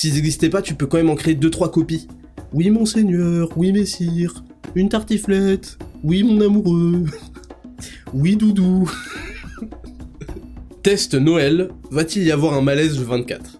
S'ils n'existaient pas, tu peux quand même en créer 2-3 copies. Oui, monseigneur, oui, messire, une tartiflette, oui, mon amoureux, oui, doudou. Test Noël, va-t-il y avoir un malaise le 24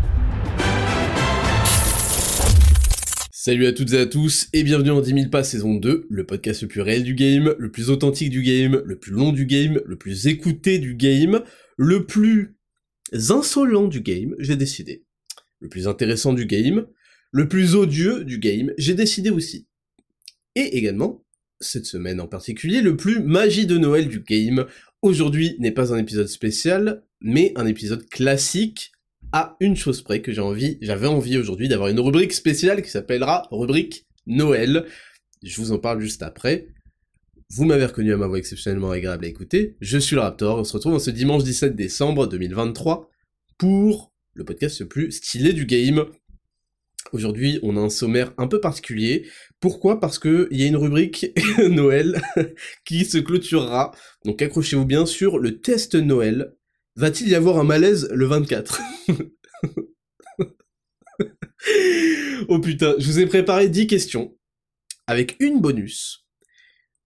Salut à toutes et à tous et bienvenue dans 10 000 pas saison 2, le podcast le plus réel du game, le plus authentique du game, le plus long du game, le plus écouté du game, le plus insolent du game, j'ai décidé. Le plus intéressant du game, le plus odieux du game, j'ai décidé aussi. Et également, cette semaine en particulier, le plus magie de Noël du game. Aujourd'hui n'est pas un épisode spécial, mais un épisode classique à une chose près que j'ai envie, j'avais envie aujourd'hui d'avoir une rubrique spéciale qui s'appellera rubrique Noël. Je vous en parle juste après. Vous m'avez reconnu à ma voix exceptionnellement agréable à écouter. Je suis le Raptor. On se retrouve en ce dimanche 17 décembre 2023 pour le podcast le plus stylé du game. Aujourd'hui, on a un sommaire un peu particulier. Pourquoi? Parce que il y a une rubrique Noël qui se clôturera. Donc accrochez-vous bien sur le test Noël Va-t-il y avoir un malaise le 24 Oh putain, je vous ai préparé 10 questions, avec une bonus,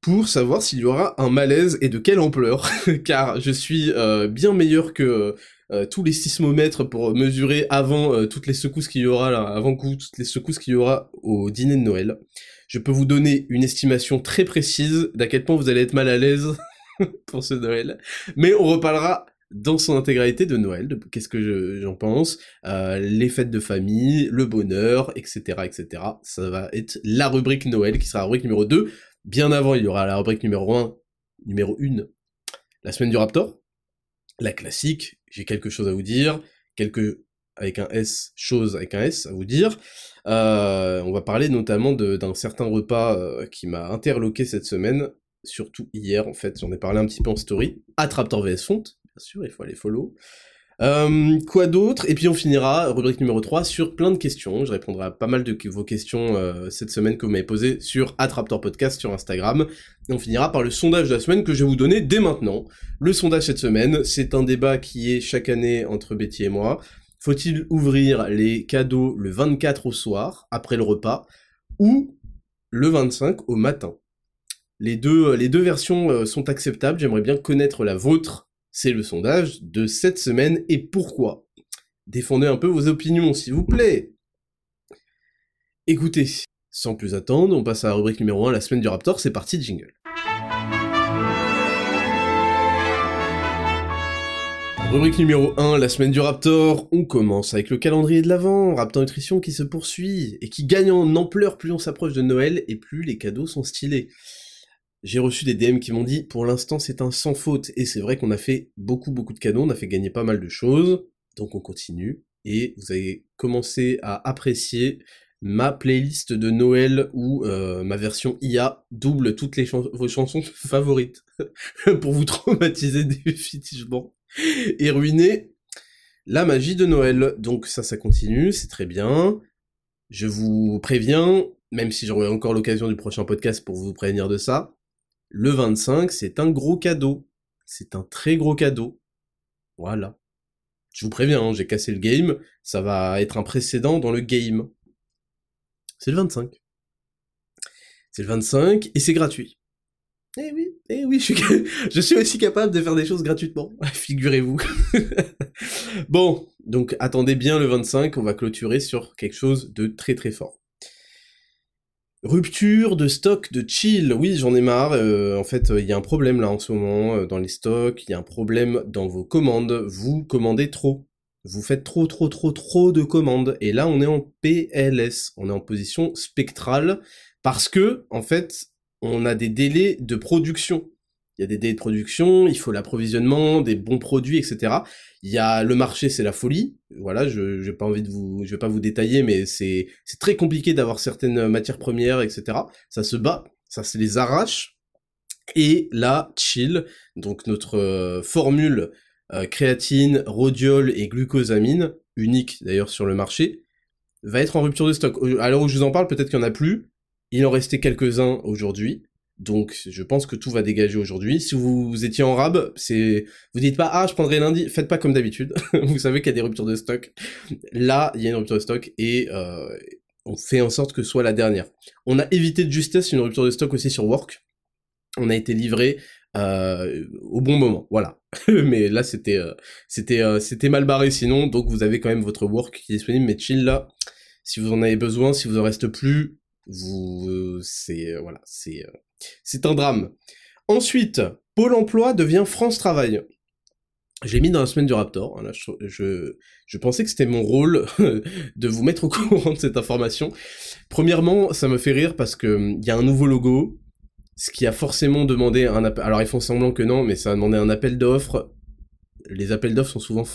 pour savoir s'il y aura un malaise et de quelle ampleur, car je suis euh, bien meilleur que euh, tous les sismomètres pour mesurer avant euh, toutes les secousses qu'il y aura avant coup, toutes les secousses qu'il y aura au dîner de Noël. Je peux vous donner une estimation très précise d'à quel point vous allez être mal à l'aise pour ce Noël, mais on reparlera dans son intégralité de Noël, de qu'est-ce que j'en pense, euh, les fêtes de famille, le bonheur, etc., etc. Ça va être la rubrique Noël qui sera la rubrique numéro 2. Bien avant, il y aura la rubrique numéro 1, numéro 1, la semaine du Raptor, la classique, j'ai quelque chose à vous dire, quelques avec un S, chose avec un S à vous dire. Euh, on va parler notamment d'un certain repas euh, qui m'a interloqué cette semaine, surtout hier en fait, j'en ai parlé un petit peu en story, à Raptor VS Font, bien sûr, il faut aller follow. Euh, quoi d'autre? Et puis on finira, rubrique numéro 3, sur plein de questions. Je répondrai à pas mal de vos questions euh, cette semaine que vous m'avez posées sur Attraptor Podcast sur Instagram. Et on finira par le sondage de la semaine que je vais vous donner dès maintenant. Le sondage cette semaine, c'est un débat qui est chaque année entre Betty et moi. Faut-il ouvrir les cadeaux le 24 au soir, après le repas, ou le 25 au matin? Les deux, les deux versions euh, sont acceptables, j'aimerais bien connaître la vôtre c'est le sondage de cette semaine et pourquoi? Défendez un peu vos opinions, s'il vous plaît. Écoutez, sans plus attendre, on passe à la rubrique numéro 1, la semaine du Raptor, c'est parti, jingle. Rubrique numéro 1, la semaine du Raptor, on commence avec le calendrier de l'Avent, Raptor Nutrition qui se poursuit, et qui gagne en ampleur plus on s'approche de Noël et plus les cadeaux sont stylés. J'ai reçu des DM qui m'ont dit, pour l'instant c'est un sans faute, et c'est vrai qu'on a fait beaucoup beaucoup de cadeaux, on a fait gagner pas mal de choses, donc on continue, et vous avez commencé à apprécier ma playlist de Noël où euh, ma version IA double toutes les vos chansons favorites pour vous traumatiser définitivement et ruiner la magie de Noël. Donc ça, ça continue, c'est très bien. Je vous préviens, même si j'aurai encore l'occasion du prochain podcast pour vous prévenir de ça, le 25, c'est un gros cadeau. C'est un très gros cadeau. Voilà. Je vous préviens, hein, j'ai cassé le game, ça va être un précédent dans le game. C'est le 25. C'est le 25 et c'est gratuit. Eh oui, eh oui, je suis, je suis aussi capable de faire des choses gratuitement, figurez-vous. bon, donc attendez bien le 25, on va clôturer sur quelque chose de très très fort. Rupture de stock de chill, oui j'en ai marre, euh, en fait il y a un problème là en ce moment euh, dans les stocks, il y a un problème dans vos commandes, vous commandez trop, vous faites trop trop trop trop de commandes, et là on est en PLS, on est en position spectrale, parce que en fait on a des délais de production, il y a des délais de production, il faut l'approvisionnement, des bons produits, etc. Il y a le marché, c'est la folie. Voilà, je n'ai pas envie de vous, je vais pas vous détailler, mais c'est très compliqué d'avoir certaines matières premières, etc. Ça se bat, ça se les arrache. Et là, chill, donc notre formule créatine, rhodiol et glucosamine, unique d'ailleurs sur le marché, va être en rupture de stock. À l'heure où je vous en parle, peut-être qu'il n'y en a plus. Il en restait quelques-uns aujourd'hui. Donc, je pense que tout va dégager aujourd'hui. Si vous, étiez en rab, c'est, vous dites pas, ah, je prendrai lundi. Faites pas comme d'habitude. vous savez qu'il y a des ruptures de stock. Là, il y a une rupture de stock et, euh, on fait en sorte que ce soit la dernière. On a évité de justesse une rupture de stock aussi sur Work. On a été livré euh, au bon moment, voilà. mais là c'était euh, c'était c'était mal barré sinon, donc vous avez quand même votre Work qui est disponible. Mais chill là, si vous en avez besoin, si vous en reste plus, vous c'est voilà, c'est c'est un drame. Ensuite, Pôle Emploi devient France Travail. J'ai mis dans la semaine du Raptor. Je, je, pensais que c'était mon rôle de vous mettre au courant de cette information. Premièrement, ça me fait rire parce que hum, il y a un nouveau logo, ce qui a forcément demandé un appel. Alors ils font semblant que non, mais ça a demandé un appel d'offres. Les appels d'offres sont souvent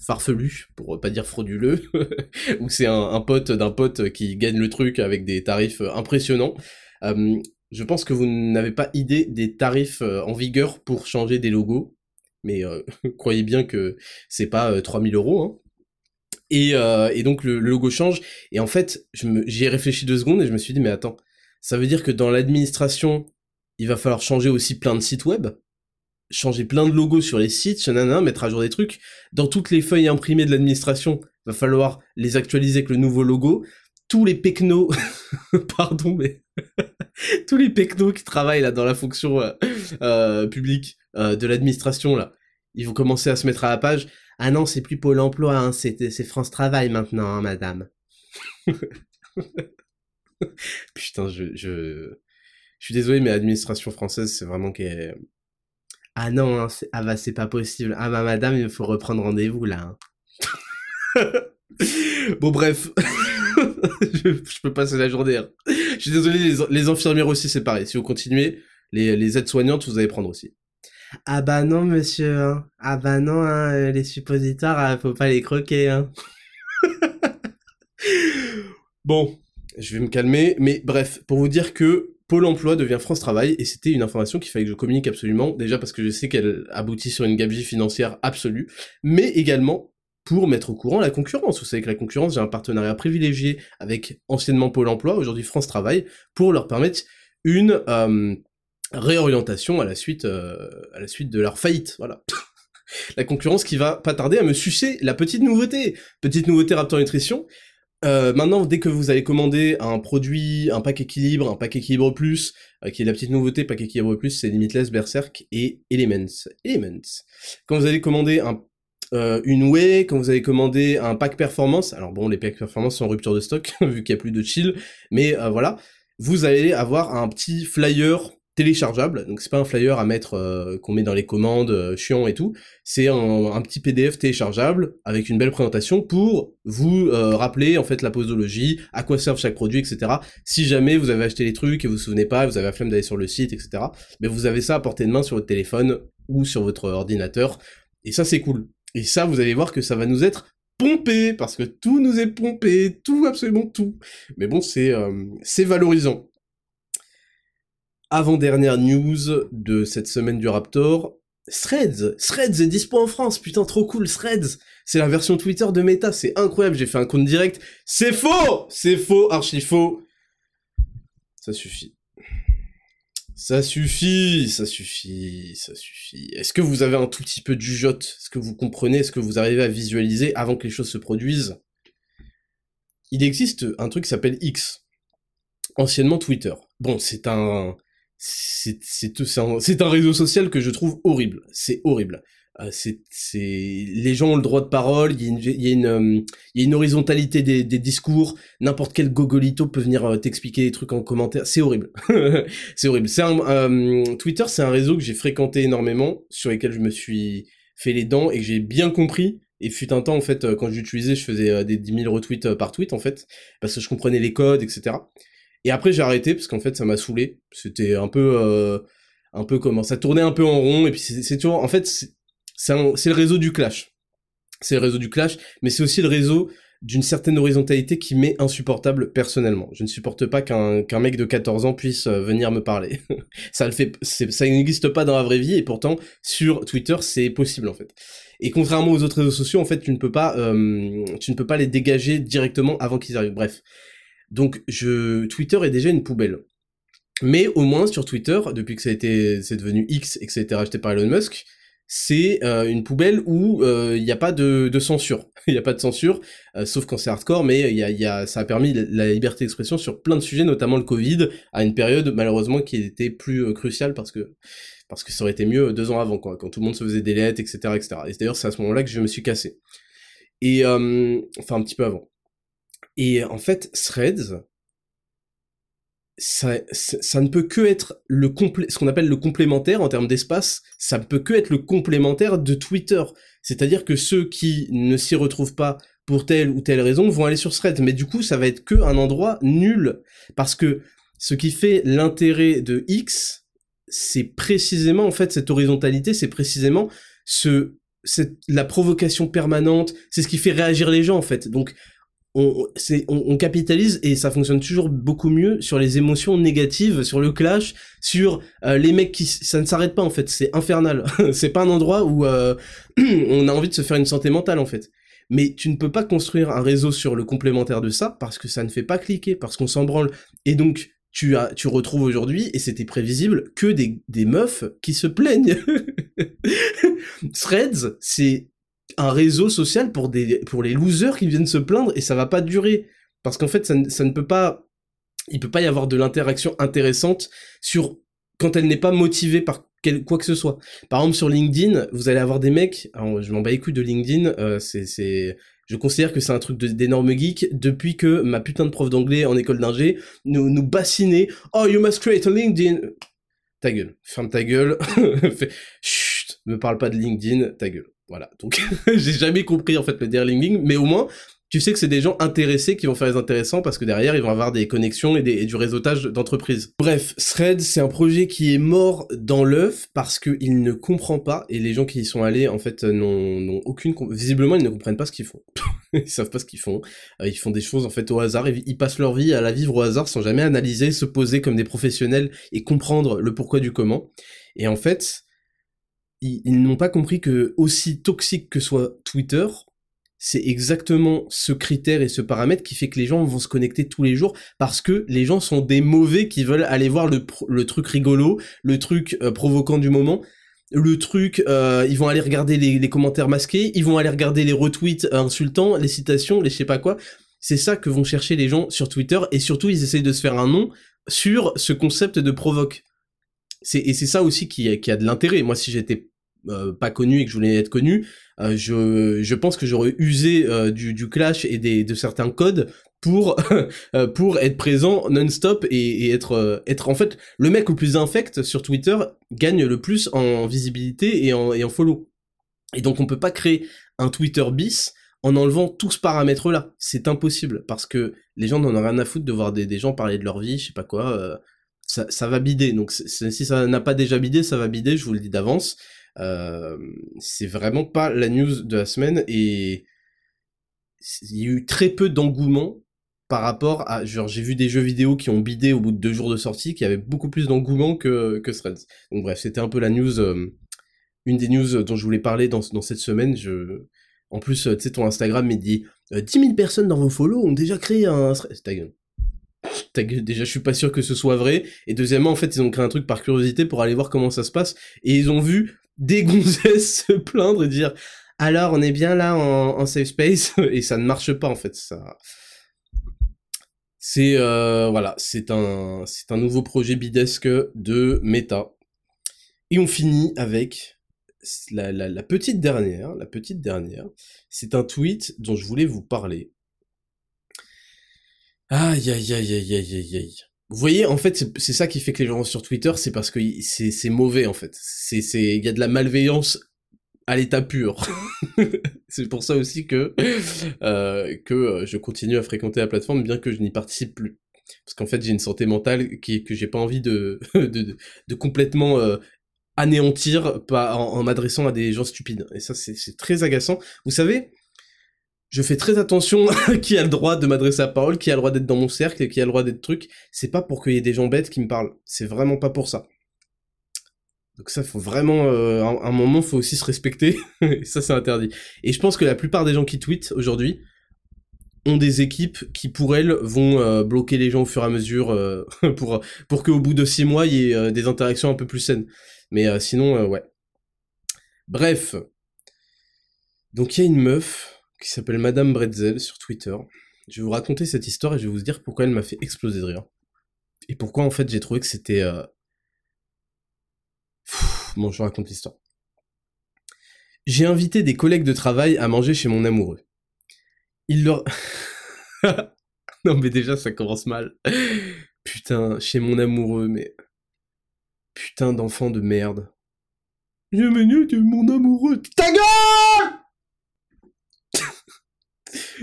farfelus, pour pas dire frauduleux, ou c'est un, pote d'un pote qui gagne le truc avec des tarifs impressionnants. Hum, je pense que vous n'avez pas idée des tarifs euh, en vigueur pour changer des logos, mais euh, croyez bien que c'est pas 3000 euh, euros. Hein. Et, donc le, logo change. Et en fait, j'y ai réfléchi deux secondes et je me suis dit, mais attends, ça veut dire que dans l'administration, il va falloir changer aussi plein de sites web, changer plein de logos sur les sites, mettre à jour des trucs? Dans toutes les feuilles imprimées de l'administration, il va falloir les actualiser avec le nouveau logo? Tous les pecnos, pardon, mais tous les pecnos qui travaillent là dans la fonction euh, euh, publique euh, de l'administration là, ils vont commencer à se mettre à la page. Ah non, c'est plus Pôle Emploi, hein, c'est France Travail maintenant, hein, madame. Putain, je, je, je suis désolé, mais l'administration française, c'est vraiment qu'elle. Ah non, hein, ah bah c'est pas possible. Ah bah madame, il faut reprendre rendez-vous là. Bon bref. je, peux passer la journée. Hein. Je suis désolé, les, infirmières aussi, c'est pareil. Si vous continuez, les, aides-soignantes, vous allez prendre aussi. Ah bah non, monsieur. Hein. Ah bah non, hein, euh, les suppositoires, euh, faut pas les croquer. Hein. bon, je vais me calmer. Mais bref, pour vous dire que Pôle emploi devient France Travail, et c'était une information qu'il fallait que je communique absolument, déjà parce que je sais qu'elle aboutit sur une gabegie financière absolue, mais également pour mettre au courant la concurrence. Vous savez que la concurrence, j'ai un partenariat privilégié avec anciennement Pôle emploi, aujourd'hui France Travail, pour leur permettre une euh, réorientation à la suite euh, à la suite de leur faillite. Voilà. la concurrence qui va pas tarder à me sucer la petite nouveauté. Petite nouveauté Raptor Nutrition. Euh, maintenant, dès que vous allez commander un produit, un pack équilibre, un pack équilibre plus, qui est la petite nouveauté, pack équilibre plus, c'est Limitless, Berserk et Elements. Elements. Quand vous allez commander un euh, une whey, quand vous avez commandé un pack performance, alors bon, les packs performance sont en rupture de stock, vu qu'il n'y a plus de chill, mais euh, voilà, vous allez avoir un petit flyer téléchargeable, donc c'est pas un flyer à mettre euh, qu'on met dans les commandes chiant et tout, c'est un, petit PDF téléchargeable avec une belle présentation pour vous rappeler en fait la posologie, à quoi servent chaque produit, etc. Si jamais vous avez acheté les trucs et vous vous souvenez pas, vous avez la flemme d'aller sur le site, etc. Mais vous avez ça à portée de main sur votre téléphone ou sur votre ordinateur, et ça c'est cool. Et ça, vous allez voir que ça va nous être pompé, parce que tout nous est pompé, tout, absolument tout. Mais bon, c'est euh, valorisant. Avant-dernière news de cette semaine du Raptor, Threads, Threads est dispo en France, putain trop cool, Threads, c'est la version Twitter de Meta, c'est incroyable, j'ai fait un compte direct, c'est faux, c'est faux, archi faux, ça suffit. Ça suffit, ça suffit, ça suffit. Est-ce que vous avez un tout petit peu du jot Est-ce que vous comprenez? Est-ce que vous arrivez à visualiser avant que les choses se produisent? Il existe un truc qui s'appelle X, anciennement Twitter. Bon, c'est un... C'est un, un réseau social que je trouve horrible. C'est horrible. Euh, c'est, les gens ont le droit de parole, il y a une, il y a une, euh, il y a une horizontalité des, des discours, n'importe quel gogolito peut venir euh, t'expliquer des trucs en commentaire, c'est horrible. c'est horrible. Twitter, c'est un réseau que j'ai fréquenté énormément, sur lequel je me suis fait les dents et que j'ai bien compris. Et fut un temps, en fait, quand j'utilisais, je faisais des 10 000 retweets par tweet, en fait, parce que je comprenais les codes, etc. Et après, j'ai arrêté, parce qu'en fait, ça m'a saoulé. C'était un peu... un peu comment ça tournait un peu en rond et puis c'est toujours en fait c'est le réseau du clash. C'est le réseau du clash, mais c'est aussi le réseau d'une certaine horizontalité qui m'est insupportable personnellement. Je ne supporte pas qu'un qu'un mec de 14 ans puisse euh, venir me parler. ça le fait, ça n'existe pas dans la vraie vie et pourtant sur Twitter c'est possible en fait. Et contrairement aux autres réseaux sociaux, en fait, tu ne peux pas, euh, tu ne peux pas les dégager directement avant qu'ils arrivent. Bref. Donc, je, Twitter est déjà une poubelle. Mais au moins sur Twitter, depuis que ça a été, c'est devenu X et que ça a été racheté par Elon Musk, c'est euh, une poubelle où il euh, n'y a pas de, de censure. Il n'y a pas de censure, euh, sauf quand c'est hardcore, mais y a, y a, ça a permis la liberté d'expression sur plein de sujets, notamment le Covid, à une période malheureusement qui était plus cruciale parce que parce que ça aurait été mieux deux ans avant, quoi, quand tout le monde se faisait des lettres, etc., etc. Et d'ailleurs c'est à ce moment-là que je me suis cassé. Et enfin un petit peu avant. Et en fait, Threads, ça, ça, ne peut que être le complé ce qu'on appelle le complémentaire en termes d'espace, ça ne peut que être le complémentaire de Twitter. C'est-à-dire que ceux qui ne s'y retrouvent pas pour telle ou telle raison vont aller sur Threads, mais du coup ça va être que un endroit nul parce que ce qui fait l'intérêt de X, c'est précisément en fait cette horizontalité, c'est précisément ce cette, la provocation permanente, c'est ce qui fait réagir les gens en fait. Donc on, on, capitalise et ça fonctionne toujours beaucoup mieux sur les émotions négatives, sur le clash, sur euh, les mecs qui ça ne s'arrête pas en fait, c'est infernal. c'est pas un endroit où euh, on a envie de se faire une santé mentale en fait. Mais tu ne peux pas construire un réseau sur le complémentaire de ça parce que ça ne fait pas cliquer, parce qu'on s'en branle. Et donc tu as, tu retrouves aujourd'hui, et c'était prévisible, que des, des meufs qui se plaignent. Threads, c'est un réseau social pour des pour les losers qui viennent se plaindre et ça va pas durer parce qu'en fait ça, ça, ne peut pas il peut pas y avoir de l'interaction intéressante sur quand elle n'est pas motivée par quel, quoi que ce soit. Par exemple sur LinkedIn, vous allez avoir des mecs, alors je m'en bats les couilles de LinkedIn, euh, c'est je considère que c'est un truc d'énorme geek depuis que ma putain de prof d'anglais en école d'ingé nous nous bassinait "Oh, you must create a LinkedIn." Ta gueule, ferme ta gueule. Chut, me parle pas de LinkedIn, ta gueule. Voilà. Donc, j'ai jamais compris, en fait, le derlinging, mais au moins, tu sais que c'est des gens intéressés qui vont faire les intéressants parce que derrière, ils vont avoir des connexions et, du réseautage d'entreprise. Bref, Thread, c'est un projet qui est mort dans l'œuf parce qu'il ne comprend pas et les gens qui y sont allés, en fait, n'ont aucune... Visiblement, ils ne comprennent pas ce qu'ils font. ils savent pas ce qu'ils font. Euh, ils font des choses, en fait, au hasard. Ils, passent leur vie à la vivre au hasard sans jamais analyser, se poser comme des professionnels et comprendre le pourquoi du comment. Et en fait, ils, n'ont pas compris que aussi toxique que soit Twitter, c'est exactement ce critère et ce paramètre qui fait que les gens vont se connecter tous les jours parce que les gens sont des mauvais qui veulent aller voir le, truc rigolo, le truc euh, provoquant du moment, le truc, euh, ils vont aller regarder les, les, commentaires masqués, ils vont aller regarder les retweets insultants, les citations, les je sais pas quoi. C'est ça que vont chercher les gens sur Twitter et surtout ils essayent de se faire un nom sur ce concept de provoque c'est et c'est ça aussi qui, a de l'intérêt. Moi, si j'étais euh, pas connu et que je voulais être connu, euh, je, je pense que j'aurais usé euh, du, du clash et des, de certains codes pour pour être présent non-stop et, et, être être en fait le mec le plus infect sur Twitter gagne le plus en visibilité et en, et en follow. Et donc on peut pas créer un Twitter bis en enlevant tout ce paramètre là. C'est impossible parce que les gens n'en ont rien à foutre de voir des, des gens parler de leur vie, je sais pas quoi ça, ça va bider. Donc si ça n'a pas déjà bidé, ça va bider, je vous le dis d'avance. Euh, c'est vraiment pas la news de la semaine et il y a eu très peu d'engouement par rapport à genre j'ai vu des jeux vidéo qui ont bidé au bout de deux jours de sortie qui avaient beaucoup plus d'engouement que que Threads. Donc bref, c'était un peu la news euh, une des news dont je voulais parler dans dans cette semaine, je en plus tu sais ton Instagram il dit 10 euh, 000 personnes dans vos follow ont déjà créé un ta gueule déjà je suis pas sûr que ce soit vrai. Et deuxièmement en fait ils ont créé un truc par curiosité pour aller voir comment ça se passe. Et ils ont vu des gonzesses se plaindre et dire alors on est bien là en, safe space et ça ne marche pas en fait ça. C'est euh, voilà. C'est un un nouveau projet bidesque de Meta. Et on finit avec la, la petite dernière la petite dernière. C'est un tweet dont je voulais vous parler Aïe, aïe, aïe, aïe, aïe, aïe, aïe. Vous voyez, en fait, c'est ça qui fait que les gens sur Twitter, c'est parce que c'est mauvais, en fait. C'est, c'est, il y a de la malveillance à l'état pur. c'est pour ça aussi que euh, que euh, je continue à fréquenter la plateforme, bien que je n'y participe plus. Parce qu'en fait, j'ai une santé mentale qui que j'ai pas envie de de, de, complètement euh, anéantir pas en, en m'adressant à des gens stupides. Et ça, c'est très agaçant. Vous savez, je fais très attention à qui a le droit de m'adresser à parole, qui a le droit d'être dans mon cercle, qui a le droit d'être truc. C'est pas pour qu'il y ait des gens bêtes qui me parlent. C'est vraiment pas pour ça. Donc ça, faut vraiment, euh, un, moment, faut aussi se respecter. ça, c'est interdit. Et je pense que la plupart des gens qui tweetent aujourd'hui ont des équipes qui, pour elles, vont euh, bloquer les gens au fur et à mesure euh, pour pour qu'au bout de six mois, il y ait des interactions un peu plus saines. Mais sinon, ouais. Bref. Donc il y a une meuf qui s'appelle Madame Bretzel sur Twitter. Je vais vous raconter cette histoire et je vais vous dire pourquoi elle m'a fait exploser de rire. Et pourquoi en fait j'ai trouvé que c'était... Euh... Bon, je raconte l'histoire. J'ai invité des collègues de travail à manger chez mon amoureux. Il leur... non mais déjà ça commence mal. Putain, chez mon amoureux, mais... Putain d'enfant de merde. Venu de mon amoureux. Ta gueule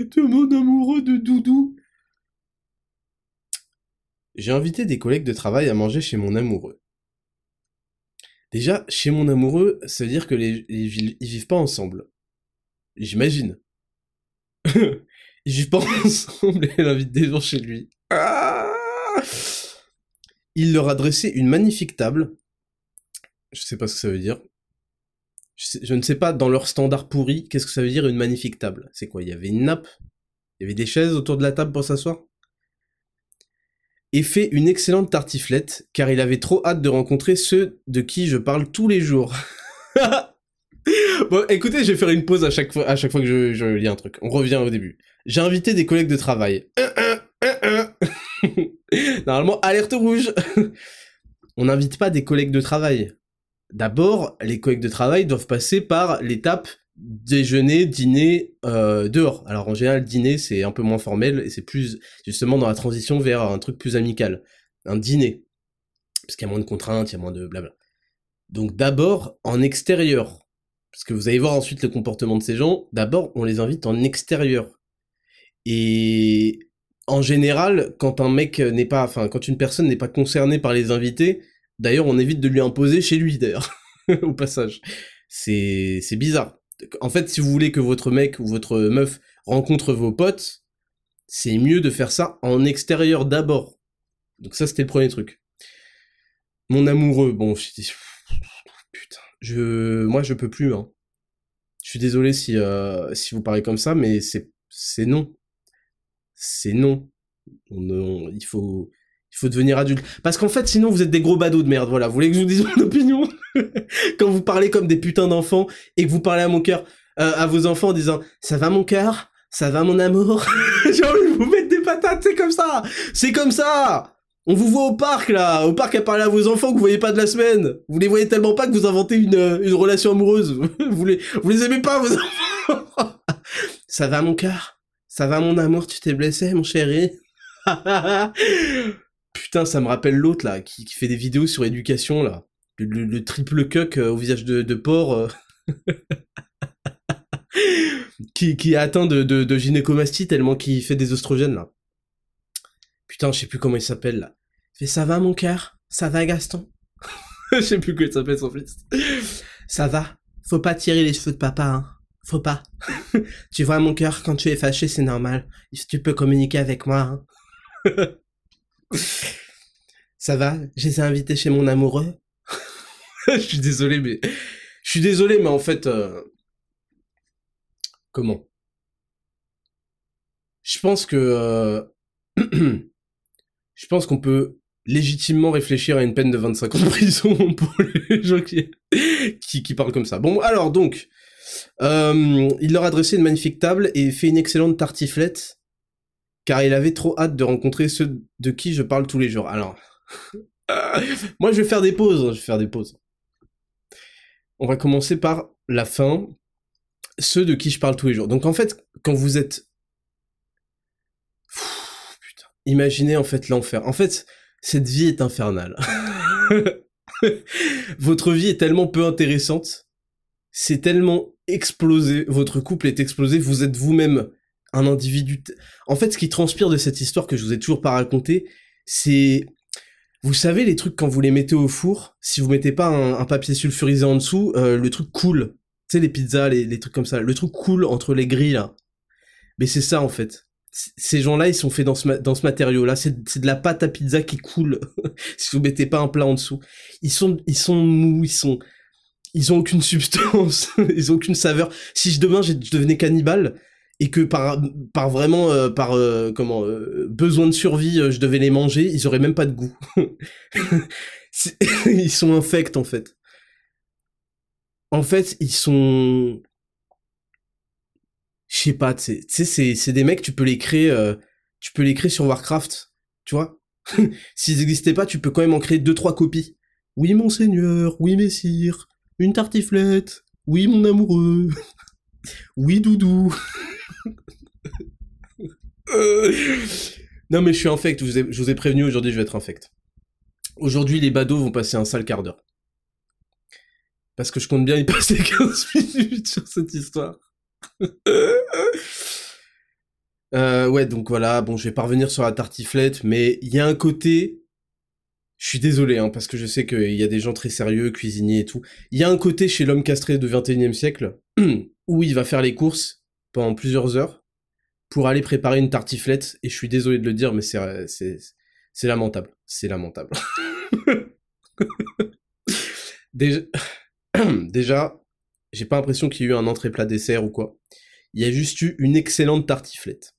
de mon amoureux de Doudou. J'ai invité des collègues de travail à manger chez mon amoureux. Déjà, chez mon amoureux, ça veut dire que les, ils vivent pas ensemble. J'imagine. ils vivent pas ensemble et elle invite des gens chez lui. Ah il leur a dressé une magnifique table. Je sais pas ce que ça veut dire je, ne sais pas, dans leur standard pourri, qu'est-ce que ça veut dire une magnifique table? C'est quoi? Il y avait une nappe? Il y avait des chaises autour de la table pour s'asseoir? Et fait une excellente tartiflette, car il avait trop hâte de rencontrer ceux de qui je parle tous les jours. bon, écoutez, je vais faire une pause à chaque fois, à chaque fois que je, je lis un truc. On revient au début. J'ai invité des collègues de travail. Normalement, alerte rouge. On n'invite pas des collègues de travail. D'abord, les collègues de travail doivent passer par l'étape déjeuner, dîner euh, dehors. Alors en général, dîner c'est un peu moins formel et c'est plus justement dans la transition vers un truc plus amical, un dîner, parce qu'il y a moins de contraintes, il y a moins de blabla. Donc d'abord en extérieur, parce que vous allez voir ensuite le comportement de ces gens. D'abord, on les invite en extérieur. Et en général, quand un mec n'est pas, enfin quand une personne n'est pas concernée par les invités, D'ailleurs, on évite de lui imposer chez lui, d'ailleurs, au passage. C'est, bizarre. En fait, si vous voulez que votre mec ou votre meuf rencontre vos potes, c'est mieux de faire ça en extérieur d'abord. Donc ça, c'était le premier truc. Mon amoureux, bon, putain, je, moi, je peux plus, hein. Je suis désolé si, euh, si vous parlez comme ça, mais c'est, c'est non. C'est non. On, il faut, il faut devenir adulte. Parce qu'en fait, sinon, vous êtes des gros badauds de merde. Voilà, vous voulez que je vous dise mon opinion? Quand vous parlez comme des putains d'enfants et que vous parlez à mon cœur, euh, à vos enfants en disant « Ça va mon cœur? Ça va mon amour ?» J'ai envie de vous mettre des patates, c'est comme ça C'est comme ça on vous voit au parc là, au parc à parler à vos enfants que vous voyez pas de la semaine. Vous les voyez tellement pas que vous inventez une, une relation amoureuse. vous les, vous les aimez pas vos enfants. ça va mon cœur, ça va mon amour, tu t'es blessé mon chéri? Putain, ça me rappelle l'autre là, qui, fait des vidéos sur éducation là. Le, triple cuck euh, au visage de, porc. Euh. qui, qui est atteint de, de, gynécomastie tellement qu'il fait des oestrogènes là. Putain, je sais plus comment il s'appelle là. Fait ça va mon cœur? Ça va Gaston? Je sais plus comment il s'appelle son fils. Ça va? Faut pas tirer les cheveux de papa, hein. Faut pas. tu vois mon cœur, quand tu es fâché, c'est normal. Tu peux communiquer avec moi. Hein. Ça va? Je les ai chez mon amoureux? Je suis désolé, mais... Je suis désolé, mais en fait... Euh, comment? Je pense que... Euh, je pense qu'on peut légitimement réfléchir à une peine de 25 ans de prison pour les gens qui, qui, parlent comme ça. Bon, alors donc, euh, il leur a dressé une magnifique table et fait une excellente tartiflette car il avait trop hâte de rencontrer ceux de qui je parle tous les jours. Alors, moi je vais faire des pauses, je vais faire des pauses. On va commencer par la fin, ceux de qui je parle tous les jours. Donc en fait, quand vous êtes... putain. Imaginez en fait l'enfer. En fait, cette vie est infernale. votre vie est tellement peu intéressante, c'est tellement explosé, votre couple est explosé, vous êtes vous-même un individu. En fait, ce qui transpire de cette histoire que je vous ai toujours pas raconté, c'est vous savez les trucs quand vous les mettez au four, si vous mettez pas un, papier sulfurisé en dessous, euh, le truc coule. Tu sais les pizzas, les, trucs comme ça, le truc coule entre les grilles là. Mais c'est ça en fait. Ces gens-là, ils sont faits dans ce, dans ce matériau-là. C'est de la pâte à pizza qui coule. si vous mettez pas un plat en dessous. Ils sont, ils sont mous, ils sont, ils ont aucune substance, ils ont aucune saveur. Si je demain je devenais cannibale et que par par vraiment euh, par euh, comment euh, besoin de survie je devais les manger, ils auraient même pas de goût. ils sont infects en fait. En fait, ils sont je sais pas, tu sais, c'est, c'est des mecs, tu peux les créer, euh, tu peux les créer sur Warcraft, tu vois. S'ils n'existaient pas, tu peux quand même en créer deux trois copies. Oui, monseigneur, oui, messire, une tartiflette, oui, mon amoureux, oui, doudou. Non, mais je suis infect, je vous ai, prévenu, aujourd'hui je vais être infect. Aujourd'hui, les badauds vont passer un sale quart d'heure. Parce que je compte bien y passer 15 minutes sur cette histoire. Euh, ouais, donc voilà, bon, je vais pas revenir sur la tartiflette, mais il y a un côté... Je suis désolé, hein, parce que je sais qu'il y a des gens très sérieux, cuisiniers et tout. Il y a un côté chez l'homme castré du 21e siècle, où il va faire les courses pendant plusieurs heures, pour aller préparer une tartiflette, et je suis désolé de le dire, mais c'est, c'est, c'est lamentable. C'est lamentable. Déjà... Déjà, j'ai pas l'impression qu'il y ait eu un entrée plat dessert ou quoi. Il y a juste eu une excellente tartiflette.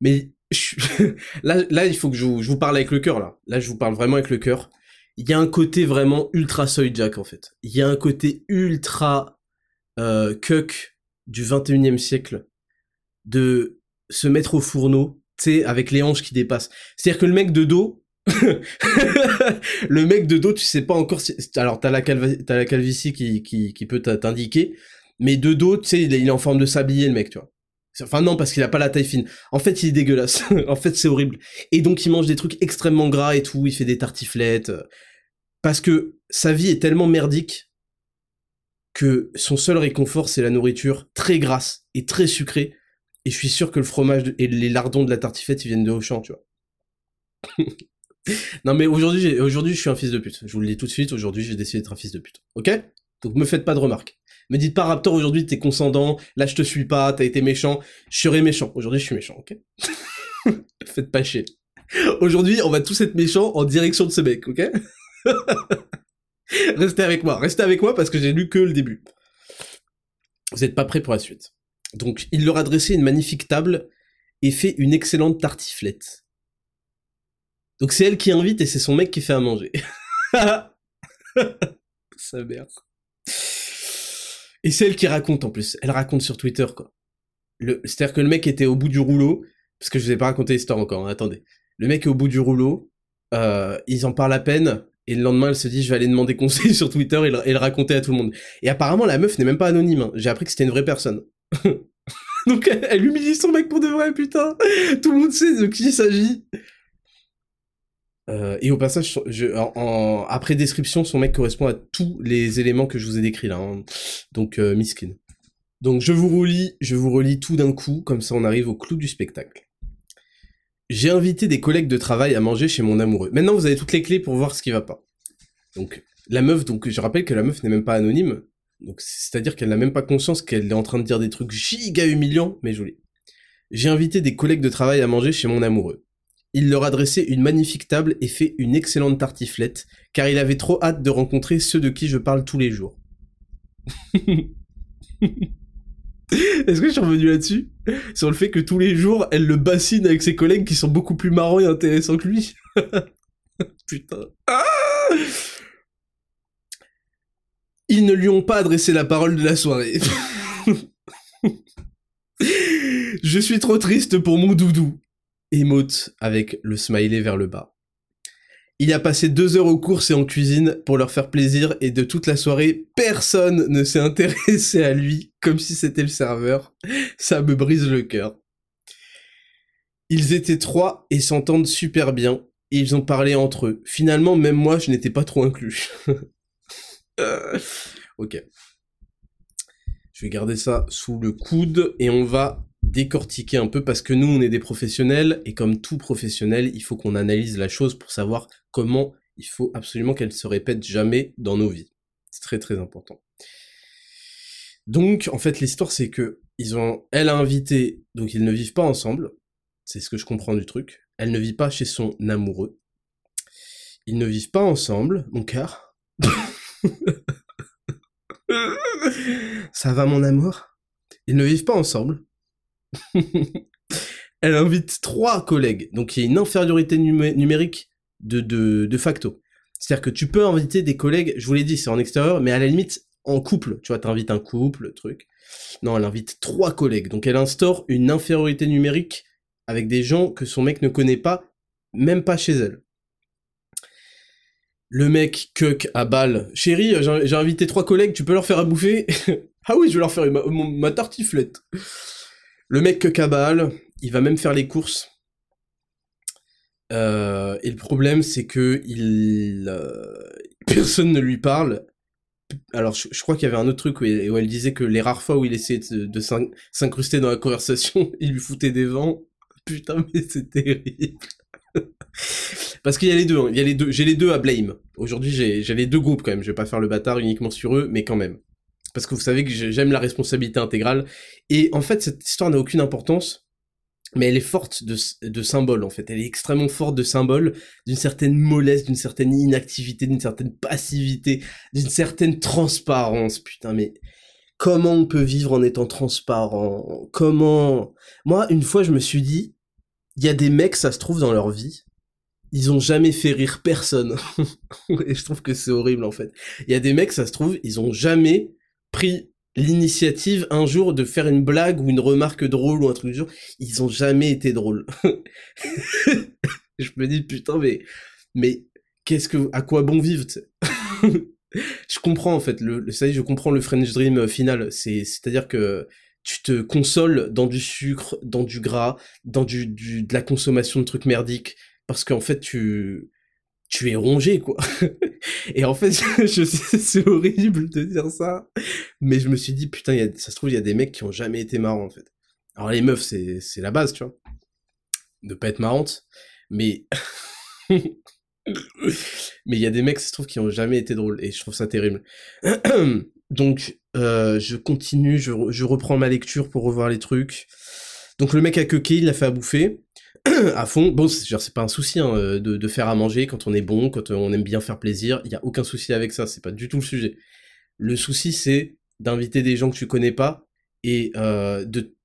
Mais là, là, il faut que je vous, parle avec le cœur, là. Là, je vous parle vraiment avec le cœur. Il y a un côté vraiment ultra soy jack, en fait. Il y a un côté ultra euh, cuck du 21e siècle de se mettre au fourneau, tu sais, avec les hanches qui dépassent. C'est-à-dire que le mec de dos, le mec de dos, tu sais pas encore si... Alors, t'as la, la calvitie qui, qui, peut t'indiquer, mais de dos, tu sais, il est en forme de sablier, le mec, tu vois. Enfin non, parce qu'il a pas la taille fine. En fait, il est dégueulasse. en fait, c'est horrible. Et donc, il mange des trucs extrêmement gras et tout, il fait des tartiflettes. Euh, parce que sa vie est tellement merdique que son seul réconfort, c'est la nourriture très grasse et très sucrée. Et je suis sûr que le fromage et les lardons de la tartiflette, ils viennent de Auchan, tu vois. non mais aujourd'hui, aujourd'hui, je suis un fils de pute. Je vous le dis tout de suite, aujourd'hui, j'ai décidé d'être un fils de pute. Ok? Donc me faites pas de remarques. Me dites pas Raptor aujourd'hui t'es conscendant, là je te suis pas, t'as été méchant, je serai méchant. Aujourd'hui je suis méchant, ok? Faites pas chier. Aujourd'hui on va tous être méchants en direction de ce mec, ok? Restez avec moi, restez avec moi parce que j'ai lu que le début. Vous êtes pas prêts pour la suite. Donc il leur a dressé une magnifique table et fait une excellente tartiflette. Donc c'est elle qui invite et c'est son mec qui fait à manger. Sa mère. Et c'est elle qui raconte en plus. Elle raconte sur Twitter, quoi. C'est-à-dire que le mec était au bout du rouleau, parce que je vous ai pas raconté l'histoire encore, hein, attendez. Le mec est au bout du rouleau, euh, ils en parlent à peine, et le lendemain elle se dit je vais aller demander conseil sur Twitter et le, raconter à tout le monde. Et apparemment la meuf n'est même pas anonyme, hein. j'ai appris que c'était une vraie personne. Donc elle, humilie son mec pour de vrai, putain Tout le monde sait de qui il s'agit euh, et au passage, je, en, après description, son mec correspond à tous les éléments que je vous ai décrits là. Hein. Donc, euh, miskin. Donc, je vous relis, je vous relis tout d'un coup, comme ça on arrive au clou du spectacle. J'ai invité des collègues de travail à manger chez mon amoureux. Maintenant, vous avez toutes les clés pour voir ce qui va pas. Donc, la meuf, donc je rappelle que la meuf n'est même pas anonyme. Donc, c'est-à-dire qu'elle n'a même pas conscience qu'elle est en train de dire des trucs giga humiliants, mais jolis. J'ai invité des collègues de travail à manger chez mon amoureux il leur a dressé une magnifique table et fait une excellente tartiflette, car il avait trop hâte de rencontrer ceux de qui je parle tous les jours. Est-ce que je suis revenu là-dessus? Sur le fait que tous les jours, elle le bassine avec ses collègues qui sont beaucoup plus marrants et intéressants que lui? Putain. Ah Ils ne lui ont pas adressé la parole de la soirée. je suis trop triste pour mon doudou émote avec le smiley vers le bas. Il a passé deux heures aux courses et en cuisine pour leur faire plaisir et de toute la soirée, personne ne s'est intéressé à lui comme si c'était le serveur. Ça me brise le cœur. Ils étaient trois et s'entendent super bien. Et ils ont parlé entre eux. Finalement, même moi, je n'étais pas trop inclus. ok. Je vais garder ça sous le coude et on va décortiquer un peu parce que nous on est des professionnels et comme tout professionnel il faut qu'on analyse la chose pour savoir comment il faut absolument qu'elle se répète jamais dans nos vies. C'est très très important. Donc en fait l'histoire c'est que ils ont, elle a invité, donc ils ne vivent pas ensemble. C'est ce que je comprends du truc. Elle ne vit pas chez son amoureux. Ils ne vivent pas ensemble, mon cœur. Ça va, mon amour? Ils ne vivent pas ensemble. Elle invite trois collègues, donc il y a une infériorité numérique de, facto. C'est-à-dire que tu peux inviter des collègues, je vous l'ai dit, c'est en extérieur, mais à la limite, en couple. Tu vois, t'invites un couple, truc. Non, elle invite trois collègues. Donc elle instaure une infériorité numérique avec des gens que son mec ne connaît pas, même pas chez elle. Le mec cuck à balle. Chérie, j'ai invité trois collègues, tu peux leur faire à bouffer? Ah oui, je vais leur faire ma, tartiflette. Le mec cuck à balle, il va même faire les courses. Euh, et le problème, c'est que il, euh, personne ne lui parle. Alors, je, crois qu'il y avait un autre truc où, elle disait que les rares fois où il essayait de, s'incruster dans la conversation, il lui foutait des vents. Putain, mais c'est terrible. Parce qu'il y a les deux, hein. il y a les deux, j'ai les deux à blame. Aujourd'hui, j'ai les deux groupes quand même. Je vais pas faire le bâtard uniquement sur eux, mais quand même. Parce que vous savez que j'aime la responsabilité intégrale. Et en fait, cette histoire n'a aucune importance mais elle est forte de, de symboles en fait. Elle est extrêmement forte de symboles, d'une certaine mollesse, d'une certaine inactivité, d'une certaine passivité, d'une certaine transparence. Putain, mais comment on peut vivre en étant transparent? Comment? Moi, une fois, je me suis dit, il y a des mecs, ça se trouve dans leur vie, ils ont jamais fait rire personne. Et je trouve que c'est horrible en fait. Il y a des mecs, ça se trouve, ils ont jamais pris l'initiative un jour de faire une blague ou une remarque drôle ou un truc du genre, ils ont jamais été drôles. je me dis putain mais mais qu'est-ce que à quoi bon vivre Je comprends en fait le, ça y je comprends le French Dream euh, final, c'est c'est-à-dire que tu te consoles dans du sucre, dans du gras, dans du, du de la consommation de trucs merdiques. Parce qu'en fait tu tu es rongé quoi. et en fait, c'est horrible de dire ça, mais je me suis dit putain, y a, ça se trouve il y a des mecs qui ont jamais été marrants en fait. Alors les meufs c'est c'est la base, tu vois, de pas être marrante, mais mais il y a des mecs ça se trouve qui ont jamais été drôles et je trouve ça terrible. Donc euh, je continue, je, je reprends ma lecture pour revoir les trucs. Donc le mec a queuqué, il l'a fait à bouffer. à fond. Bon, c'est pas un souci hein, de, de, faire à manger quand on est bon, quand on aime bien faire plaisir. Il y a aucun souci avec ça. C'est pas du tout le sujet. Le souci, c'est d'inviter des gens que tu connais pas et euh, de,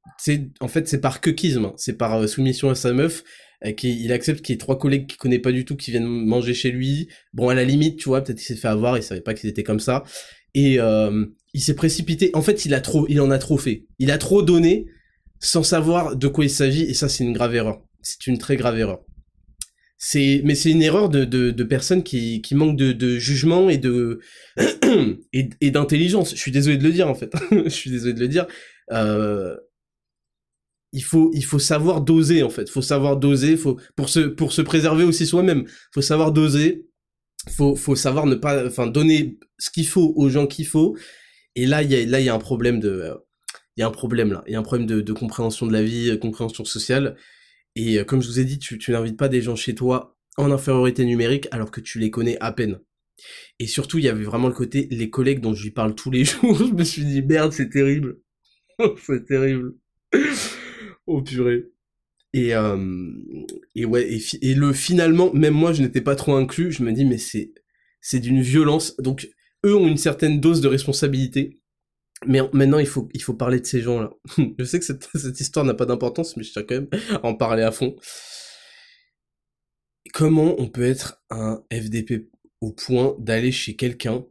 en fait, c'est par quequisme, hein. c'est par euh, soumission à sa meuf. Euh, il accepte qu'il y ait trois collègues qu'il connaît pas du tout qui viennent manger chez lui. Bon, à la limite, tu vois, peut-être qu'il s'est fait avoir, il savait pas qu'ils étaient comme ça. Et euh, il s'est précipité. En fait, il a trop, il en a trop fait. Il a trop donné sans savoir de quoi il s'agit, et ça, c'est une grave erreur c'est une très grave erreur. C'est, mais c'est une erreur de, de, personnes qui, qui manquent de, de jugement et de et, d'intelligence. Je suis désolé de le dire en fait. je suis désolé de le dire. Euh, il faut il faut savoir doser en fait. Faut savoir doser. Faut pour se pour se préserver aussi soi-même. Faut savoir doser. Faut faut savoir ne pas enfin donner ce qu'il faut aux gens qu'il faut. Et là il y a là il y a un problème de il y a un problème là. Il y a un problème de compréhension de la vie, compréhension sociale. Et euh, comme je vous ai dit, tu, n'invites pas des gens chez toi en infériorité numérique alors que tu les connais à peine. Et surtout, il y avait vraiment le côté, les collègues dont je lui parle tous les jours, je me suis dit, merde, c'est terrible. c'est terrible. oh purée. Et, euh, et ouais, et, et, le finalement, même moi, je n'étais pas trop inclus, je me dis, mais c'est, c'est d'une violence. Donc, eux ont une certaine dose de responsabilité. Mais maintenant, il faut, il faut parler de ces gens-là. je sais que cette, cette histoire n'a pas d'importance, mais je tiens quand même à en parler à fond. Comment on peut être un FDP au point d'aller chez quelqu'un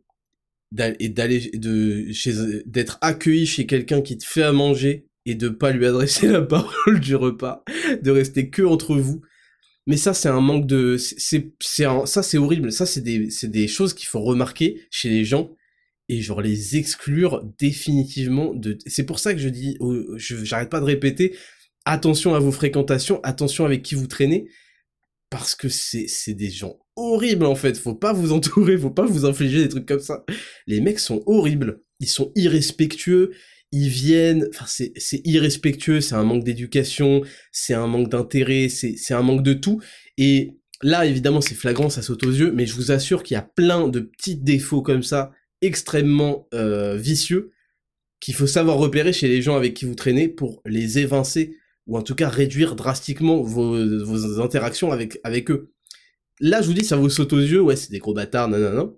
et d'aller de chez d'être accueilli chez quelqu'un qui te fait à manger et de pas lui adresser la parole du repas, de rester que entre vous? Mais ça, c'est un manque de, c'est, c'est, ça, c'est horrible. Ça, c'est des, c'est des choses qu'il faut remarquer chez les gens et genre les exclure définitivement de c'est pour ça que je dis j'arrête pas de répéter attention à vos fréquentations attention avec qui vous traînez parce que c'est c'est des gens horribles en fait. Faut pas vous entourer faut pas vous infliger des trucs comme ça. Les mecs sont horribles. Ils sont irrespectueux. Ils viennent enfin c'est c'est irrespectueux. C'est un manque d'éducation. C'est un manque d'intérêt. C'est c'est un manque de tout. Et là évidemment c'est flagrant. Ça saute aux yeux. Mais je vous assure qu'il y a plein de petits défauts comme ça extrêmement euh, vicieux qu'il faut savoir repérer chez les gens avec qui vous traînez pour les évincer ou en tout cas réduire drastiquement vos, vos interactions avec, avec eux. Là, je vous dis, ça vous saute aux yeux, ouais, c'est des gros bâtards, non.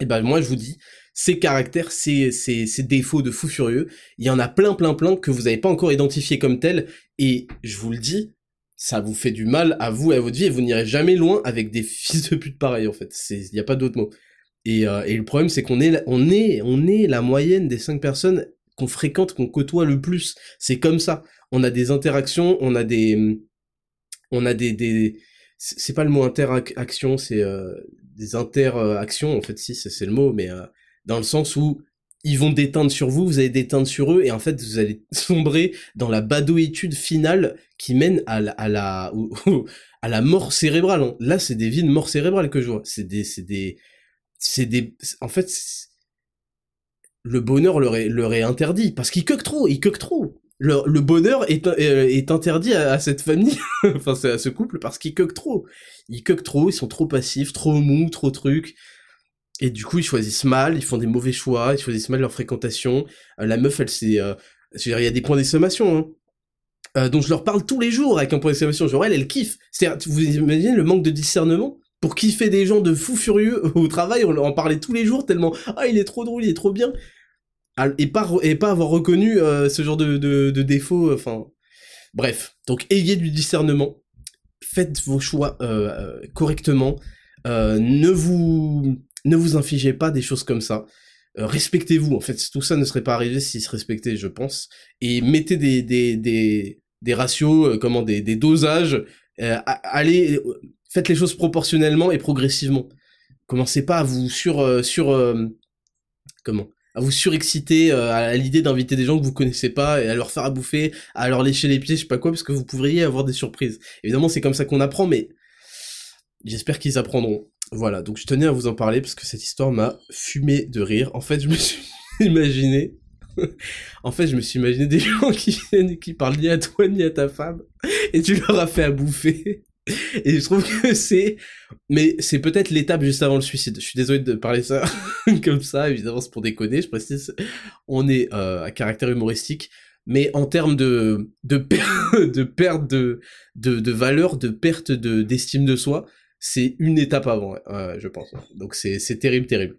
Et ben moi, je vous dis, ces caractères, ces, ces, ces défauts de fou furieux, il y en a plein, plein, plein que vous n'avez pas encore identifié comme tels, et je vous le dis, ça vous fait du mal à vous et à votre vie, et vous n'irez jamais loin avec des fils de pute pareils, en fait. Il n'y a pas d'autre mot. Et, euh, et, le problème, c'est qu'on est, on est, on est la moyenne des cinq personnes qu'on fréquente, qu'on côtoie le plus. C'est comme ça. On a des interactions, on a des, on a des, des c'est pas le mot interaction, c'est euh, des interactions, en fait, si, c'est le mot, mais euh, dans le sens où ils vont déteindre sur vous, vous allez déteindre sur eux, et en fait, vous allez sombrer dans la badouitude finale qui mène à la, à la, à la mort cérébrale. Là, c'est des vies de mort cérébrale que je vois. C'est des, c'est des, c'est des, en fait, le bonheur leur est, leur est interdit, parce qu'ils coquent trop, ils coquent trop. Le, bonheur est, euh, est interdit à, cette famille, enfin, à ce couple, parce qu'ils coquent trop. Ils coquent trop, ils sont trop passifs, trop mous, trop trucs. Et du coup, ils choisissent mal, ils font des mauvais choix, ils choisissent mal leur fréquentation. Euh, la meuf, elle c'est, euh, il y a des points d'exclamation, hein. Euh, dont je leur parle tous les jours avec un point d'exclamation. Genre elle, elle kiffe. C'est, vous imaginez le manque de discernement? Pour kiffer des gens de fous furieux au travail. On en parlait tous les jours tellement ah il est trop drôle, il est trop bien. Ah, et pas et pas avoir reconnu euh, ce genre de, de, défaut. Enfin bref. Donc ayez du discernement. Faites vos choix euh, correctement. ne vous ne vous infligez pas des choses comme ça. Euh, respectez-vous, en fait, tout ça ne serait pas arrivé s'ils se respectaient, je pense. Et mettez des, des, des, des ratios, euh, comment, des, des dosages, euh, allez, faites les choses proportionnellement et progressivement. Commencez pas à vous sur, comment, à vous surexciter à l'idée d'inviter des gens que vous connaissez pas et à leur faire à bouffer, à leur lécher les pieds, je sais pas quoi, parce que vous pourriez avoir des surprises. Évidemment, c'est comme ça qu'on apprend, mais j'espère qu'ils apprendront. Voilà, donc je tenais à vous en parler parce que cette histoire m'a fumé de rire. En fait, je me suis imaginé... en fait, je me suis imaginé des gens qui viennent et qui parlent ni à toi ni à ta femme et tu leur as fait à bouffer. Et je trouve que c'est... Mais c'est peut-être l'étape juste avant le suicide. Je suis désolé de parler ça comme ça, évidemment c'est pour déconner, je précise. On est euh, à caractère humoristique, mais en termes de, de, de perte de, de, de valeur, de perte de, d'estime de soi, c'est une étape avant, je pense. Donc c'est, terrible, terrible.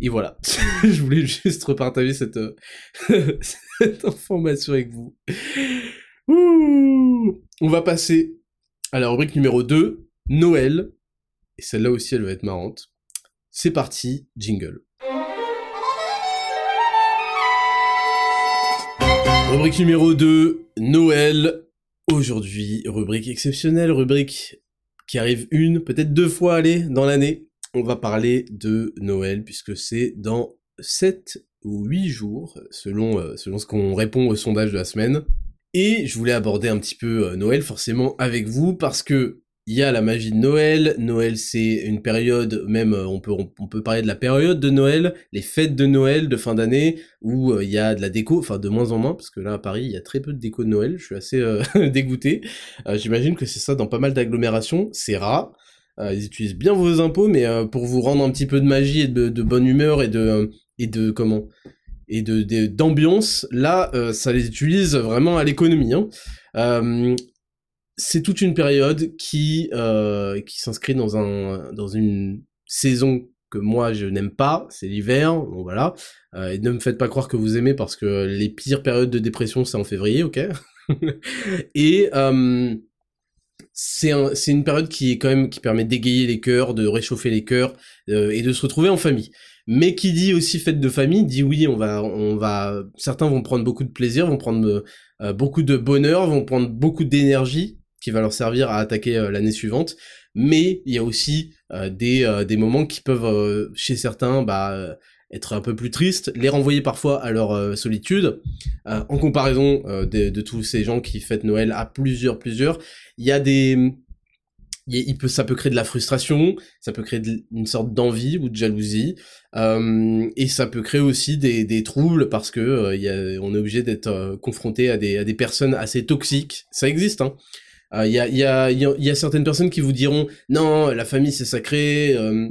Et voilà, je voulais juste repartager cette, euh, cette information avec vous. On va passer à la rubrique numéro 2, Noël. Et celle-là aussi, elle va être marrante. C'est parti, jingle. Rubrique numéro 2, Noël. Aujourd'hui, rubrique exceptionnelle, rubrique qui arrive une, peut-être deux fois, allez, dans l'année. On va parler de Noël, puisque c'est dans 7 ou 8 jours, selon, euh, selon ce qu'on répond au sondage de la semaine. Et je voulais aborder un petit peu euh, Noël, forcément, avec vous, parce que il y a la magie de Noël. Noël, c'est une période, même euh, on peut on, peut parler de la période de Noël, les fêtes de Noël de fin d'année, où euh, il y a de la déco, enfin de moins en moins, parce que là à Paris, il y a très peu de déco de Noël. Je suis assez dégoûté. J'imagine que c'est ça dans pas mal d'agglomérations. C'est rare. ils utilisent bien vos impôts, mais pour vous rendre un petit peu de magie et de, de bonne humeur et de et de comment? Et de d'ambiance, là, ça les utilise vraiment à l'économie. Hein c'est toute une période qui euh, qui s'inscrit dans un dans une saison que moi je n'aime pas, c'est l'hiver, bon voilà. Euh, et ne me faites pas croire que vous aimez parce que les pires périodes de dépression c'est en février, ok? et euh, c'est un, c'est une période qui est quand même qui permet d'égayer les cœurs, de réchauffer les cœurs euh, et de se retrouver en famille. Mais qui dit aussi fête de famille dit oui, on va on va certains vont prendre beaucoup de plaisir, vont prendre euh, beaucoup de bonheur, vont prendre beaucoup d'énergie qui va leur servir à attaquer euh, l'année suivante. Mais il y a aussi euh, des, euh, des moments qui peuvent, chez certains, bah, être un peu plus tristes, les renvoyer parfois à leur solitude. en comparaison de, de, tous ces gens qui fêtent Noël à plusieurs, plusieurs, il y a des... Il peut, ça peut créer de la frustration, ça peut créer une sorte d'envie ou de jalousie, et ça peut créer aussi des, des troubles parce que y a, on est obligé d'être confronté à des, à des personnes assez toxiques. Ça existe, hein. Il euh, y, a, y, a, y, a, certaines personnes qui vous diront non, la famille c'est sacré, euh,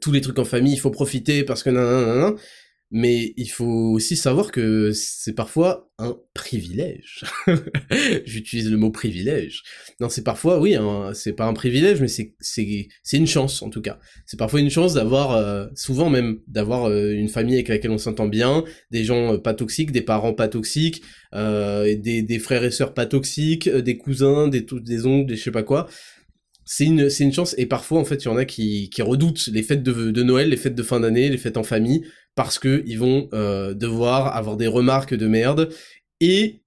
tous les trucs en famille, il faut profiter parce que nan, nan, nan, mais il faut aussi savoir que c'est parfois un privilège. J'utilise le mot privilège. Non, c'est parfois, oui, c'est pas un privilège, mais c'est une chance en tout cas. C'est parfois une chance d'avoir, euh, souvent même, d'avoir euh, une famille avec laquelle on s'entend bien, des gens euh, pas toxiques, des parents pas toxiques, des des frères et sœurs pas toxiques, des cousins, des des oncles, des je sais pas quoi c'est une, c'est une chance, et parfois, en fait, il y en a qui, qui redoutent les fêtes de, de Noël, les fêtes de fin d'année, les fêtes en famille, parce que ils vont euh, devoir avoir des remarques de merde, et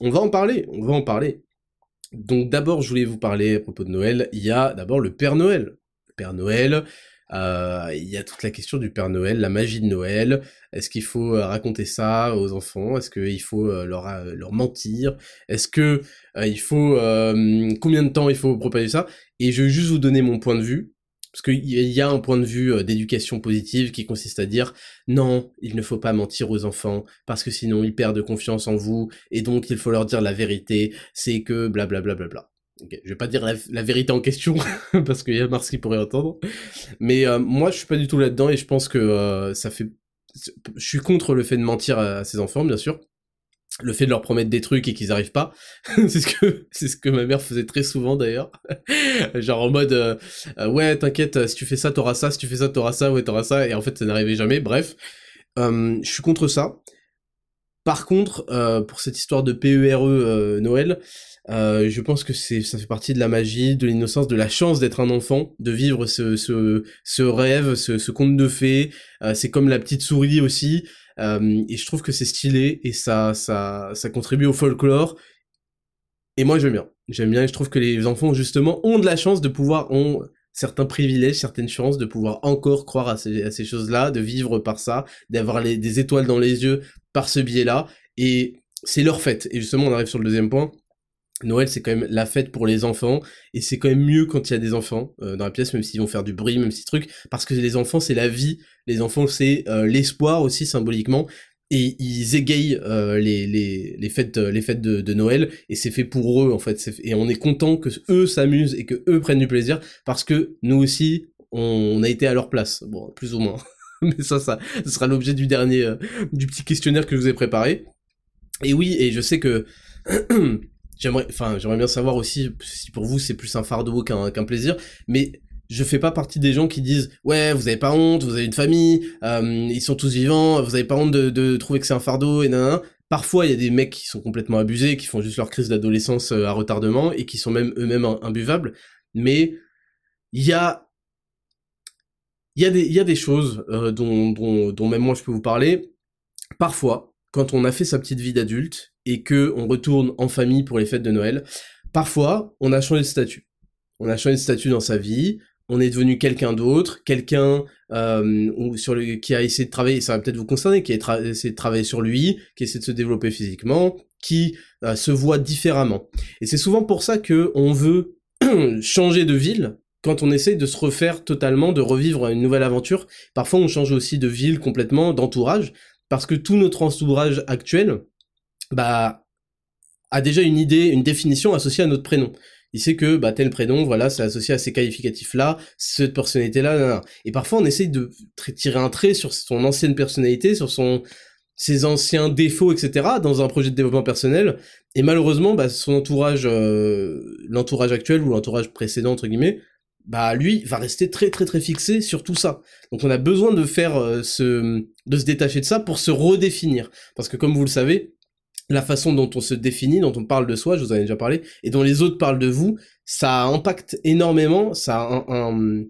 on va en parler, on va en parler. Donc d'abord, je voulais vous parler à propos de Noël, il y a d'abord le Père Noël. Le Père Noël, euh, il y a toute la question du Père Noël, la magie de Noël. Est-ce qu'il faut euh, raconter ça aux enfants? Est-ce qu'il faut leur, leur mentir? Est-ce que il faut combien de temps il faut propager ça? Et je vais juste vous donner mon point de vue parce qu'il y a un point de vue d'éducation positive qui consiste à dire non, il ne faut pas mentir aux enfants parce que sinon ils perdent confiance en vous et donc il faut leur dire la vérité. C'est que blablabla. Bla, bla, bla, Okay, je vais pas dire la, vérité en question parce qu'il y a Mars qui pourrait entendre, mais euh, moi je suis pas du tout là-dedans et je pense que euh, ça fait, je suis contre le fait de mentir à, ses enfants bien sûr, le fait de leur promettre des trucs et qu'ils arrivent pas, c'est ce que c'est ce que ma mère faisait très souvent d'ailleurs, genre en mode euh, ouais t'inquiète si tu fais ça t'auras ça, si tu fais ça t'auras ça, ouais t'auras ça et en fait ça n'arrivait jamais, bref, je suis contre ça. Par contre, pour cette histoire de PERE e, Noël, euh, je pense que c'est, ça fait partie de la magie, de l'innocence, de la chance d'être un enfant, de vivre ce, ce, ce rêve, ce, ce conte de fées. Euh, c'est comme la petite souris aussi. Euh, et je trouve que c'est stylé et ça, ça, ça contribue au folklore. Et moi j'aime bien. J'aime bien et je trouve que les enfants justement ont de la chance de pouvoir, ont certains privilèges, certaines chances de pouvoir encore croire à ces, à ces choses-là, de vivre par ça, d'avoir des étoiles dans les yeux par ce biais-là. Et c'est leur fête. Et justement on arrive sur le deuxième point Noël, c'est quand même la fête pour les enfants, et c'est quand même mieux quand il y a des enfants euh, dans la pièce, même s'ils vont faire du bruit, même si truc, parce que les enfants, c'est la vie, les enfants, c'est euh, l'espoir aussi symboliquement, et ils égayent euh, les, les, les, fêtes, les fêtes de, de Noël, et c'est fait pour eux, en fait, et on est content que eux s'amusent et que eux prennent du plaisir, parce que nous aussi, on, a été à leur place, bon, plus ou moins. Mais ça, ça, ça sera l'objet du dernier, du petit questionnaire que je vous ai préparé. Et oui, et je sais que J'aimerais, enfin, j'aimerais bien savoir aussi si pour vous c'est plus un fardeau qu'un qu'un plaisir, mais je fais pas partie des gens qui disent ouais vous avez pas honte, vous avez une famille, euh, ils sont tous vivants, vous avez pas honte de, de trouver que c'est un fardeau et nan. Parfois il y a des mecs qui sont complètement abusés, qui font juste leur crise d'adolescence euh, à retardement et qui sont même eux-mêmes imbuvables, mais il y a il y a des il y a des choses euh, dont, dont dont même moi je peux vous parler. Parfois quand on a fait sa petite vie d'adulte et que on retourne en famille pour les fêtes de Noël, parfois on a changé de statut. On a changé de statut dans sa vie, on est devenu quelqu'un d'autre, quelqu'un euh, sur le, qui a essayé de travailler, ça va peut-être vous concerner, qui a essayé de travailler sur lui, qui essaie de se développer physiquement, qui euh, se voit différemment. Et c'est souvent pour ça que on veut changer de ville quand on essaye de se refaire totalement, de revivre une nouvelle aventure. Parfois on change aussi de ville complètement, d'entourage, parce que tout notre entourage actuel, bah, a déjà une idée, une définition associée à notre prénom. Il sait que bah, tel prénom, voilà, c'est associé à ces qualificatifs-là, cette personnalité-là, et parfois on essaye de tirer un trait sur son ancienne personnalité, sur son ses anciens défauts, etc., dans un projet de développement personnel, et malheureusement, bah, son entourage, euh, l'entourage actuel ou l'entourage précédent entre guillemets, bah lui va rester très très très fixé sur tout ça. Donc on a besoin de faire euh, ce, de se détacher de ça pour se redéfinir, parce que comme vous le savez, la façon dont on se définit, dont on parle de soi, je vous en ai déjà parlé, et dont les autres parlent de vous, ça impacte énormément, ça a un,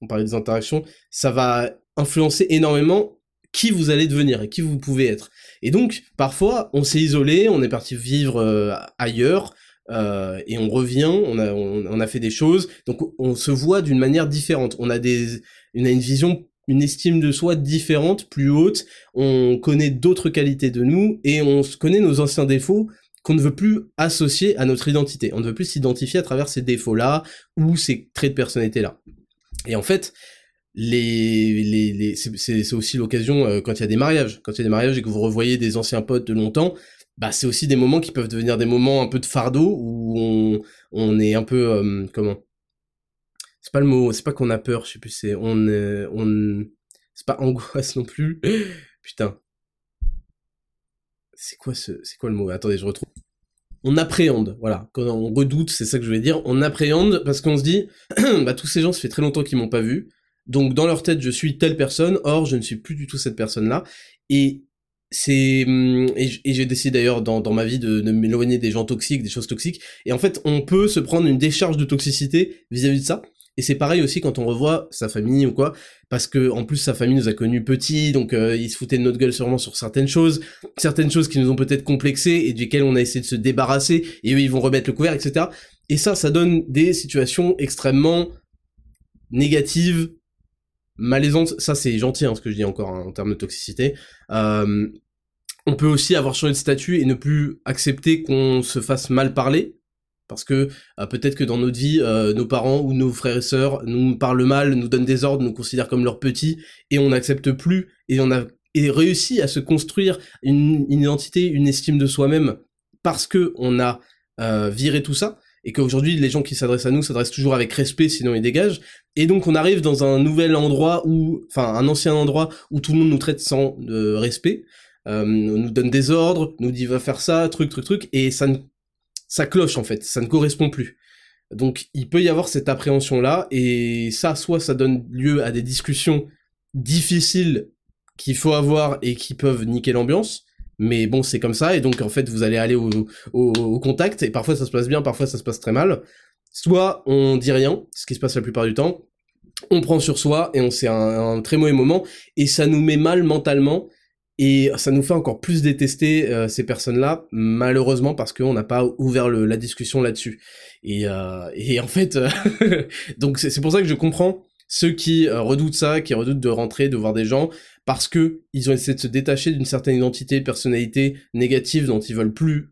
on parlait des interactions, ça va influencer énormément qui vous allez devenir et qui vous pouvez être. Et donc, parfois, on s'est isolé, on est parti vivre euh, ailleurs, euh, et on revient, on a, on, a fait des choses, donc on se voit d'une manière différente. On a des, on a une vision, une estime de soi différente, plus haute. On connaît d'autres qualités de nous et on connaît nos anciens défauts qu'on ne veut plus associer à notre identité. On ne veut plus s'identifier à travers ces défauts-là ou ces traits de personnalité-là. Et en fait, c'est aussi l'occasion euh, quand il y a des mariages. Quand il y a des mariages et que vous revoyez des anciens potes de longtemps, bah c'est aussi des moments qui peuvent devenir des moments un peu de fardeau où on, on est un peu euh, comment c'est pas le mot c'est pas qu'on a peur je sais plus c'est on on c'est pas angoisse non plus putain. C'est quoi ce, c'est quoi le mot? Attendez, je retrouve. On appréhende, voilà. Quand on redoute, c'est ça que je voulais dire. On appréhende parce qu'on se dit, bah tous ces gens, ça fait très longtemps qu'ils m'ont pas vu. Donc dans leur tête, je suis telle personne. Or, je ne suis plus du tout cette personne-là. Et c'est hum, et j'ai décidé d'ailleurs dans, dans ma vie de, de m'éloigner des gens toxiques, des choses toxiques. Et en fait, on peut se prendre une décharge de toxicité vis-à-vis de ça. Et c'est pareil aussi quand on revoit sa famille ou quoi, parce que en plus sa famille nous a connus petits, donc euh, ils se foutaient de notre gueule sûrement sur certaines choses, certaines choses qui nous ont peut-être complexés et duquel on a essayé de se débarrasser, et eux ils vont remettre le couvert, etc. Et ça, ça donne des situations extrêmement négatives, malaisantes. Ça c'est gentil, hein, ce que je dis encore hein, en termes de toxicité. Euh, on peut aussi avoir changé de statut et ne plus accepter qu'on se fasse mal parler, parce que euh, peut-être que dans notre vie, euh, nos parents ou nos frères et sœurs nous parlent mal, nous donnent des ordres, nous considèrent comme leurs petits, et on n'accepte plus, et on a réussi à se construire une, identité, une estime de soi-même, parce que on a euh, viré tout ça, et qu'aujourd'hui les gens qui s'adressent à nous s'adressent toujours avec respect, sinon ils dégagent, et donc on arrive dans un nouvel endroit où, enfin un ancien endroit où tout le monde nous traite sans respect, on nous donne des ordres, nous dit va faire ça, truc, truc, truc, et ça ne ça cloche en fait, ça ne correspond plus. Donc il peut y avoir cette appréhension-là, et ça, soit ça donne lieu à des discussions difficiles qu'il faut avoir et qui peuvent niquer l'ambiance, mais bon, c'est comme ça, et donc en fait, vous allez aller au, au, contact, et parfois ça se passe bien, parfois ça se passe très mal. Soit on dit rien, ce qui se passe la plupart du temps, on prend sur soi, et on c'est un très mauvais moment, et ça nous met mal mentalement, et ça nous fait encore plus détester euh, ces personnes-là, malheureusement parce qu'on n'a pas ouvert le, la discussion là-dessus. Et, euh, et, en fait, donc c'est pour ça que je comprends ceux qui euh, redoutent ça, qui redoutent de rentrer, de voir des gens, parce que ils ont essayé de se détacher d'une certaine identité, personnalité négative dont ils veulent plus,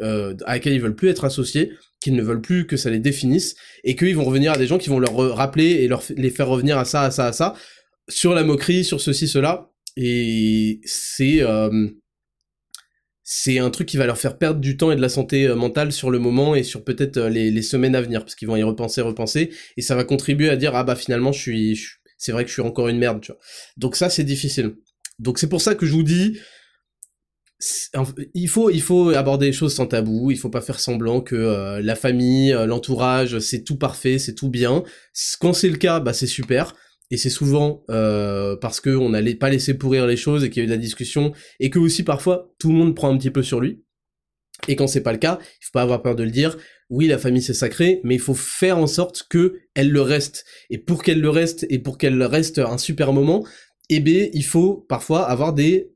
à laquelle ils veulent plus être associés, qu'ils ne veulent plus que ça les définisse, et qu'ils vont revenir à des gens qui vont leur rappeler et leur les faire revenir à ça, à ça, à ça, sur la moquerie, sur ceci, cela, et c'est euh, c'est un truc qui va leur faire perdre du temps et de la santé euh, mentale sur le moment et sur peut-être euh, les, les, semaines à venir parce qu'ils vont y repenser, repenser et ça va contribuer à dire ah bah finalement je suis, c'est vrai que je suis encore une merde tu vois. Donc ça c'est difficile. Donc c'est pour ça que je vous dis il faut il faut aborder les choses sans tabou, il faut pas faire semblant que la famille, l'entourage, c'est tout parfait, c'est tout bien. Quand c'est le cas, bah c'est super et c'est souvent euh, parce qu'on n'allait pas laisser pourrir les choses et qu'il y a eu de la discussion, et que aussi parfois tout le monde prend un petit peu sur lui. Et quand c'est pas le cas, il faut pas avoir peur de le dire. Oui, la famille c'est sacré, mais il faut faire en sorte que elle le reste. Et pour qu'elle le reste et pour qu'elle reste un super moment, eh bien, il faut parfois avoir des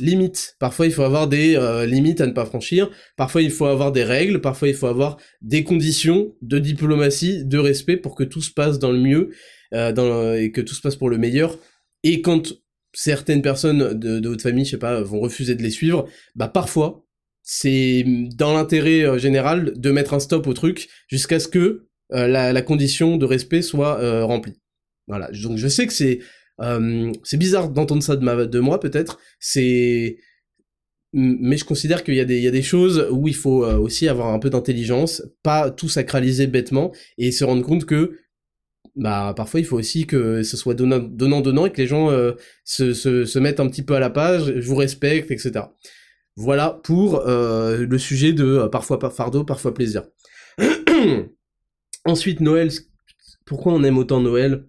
limites. Parfois, il faut avoir des euh, limites à ne pas franchir. Parfois, il faut avoir des règles. Parfois, il faut avoir des conditions de diplomatie, de respect pour que tout se passe dans le mieux euh, dans, et que tout se passe pour le meilleur. Et quand certaines personnes de, de votre famille, je sais pas, vont refuser de les suivre, bah parfois, c'est dans l'intérêt euh, général de mettre un stop au truc jusqu'à ce que euh, la, la, condition de respect soit remplie. Voilà. Donc je sais que c'est c'est bizarre d'entendre ça de, ma, de moi peut-être. C'est mais je considère qu'il y, a des, il y a des choses où il faut aussi avoir un peu d'intelligence, pas tout sacraliser bêtement, et se rendre compte que bah parfois il faut aussi que ce soit donnant donnant, donnant et que les gens euh, se, se, se, mettent un petit peu à la page, je vous respecte, etc. Voilà pour euh, le sujet de euh, parfois fardeau, parfois plaisir. Ensuite Noël, pourquoi on aime autant Noël?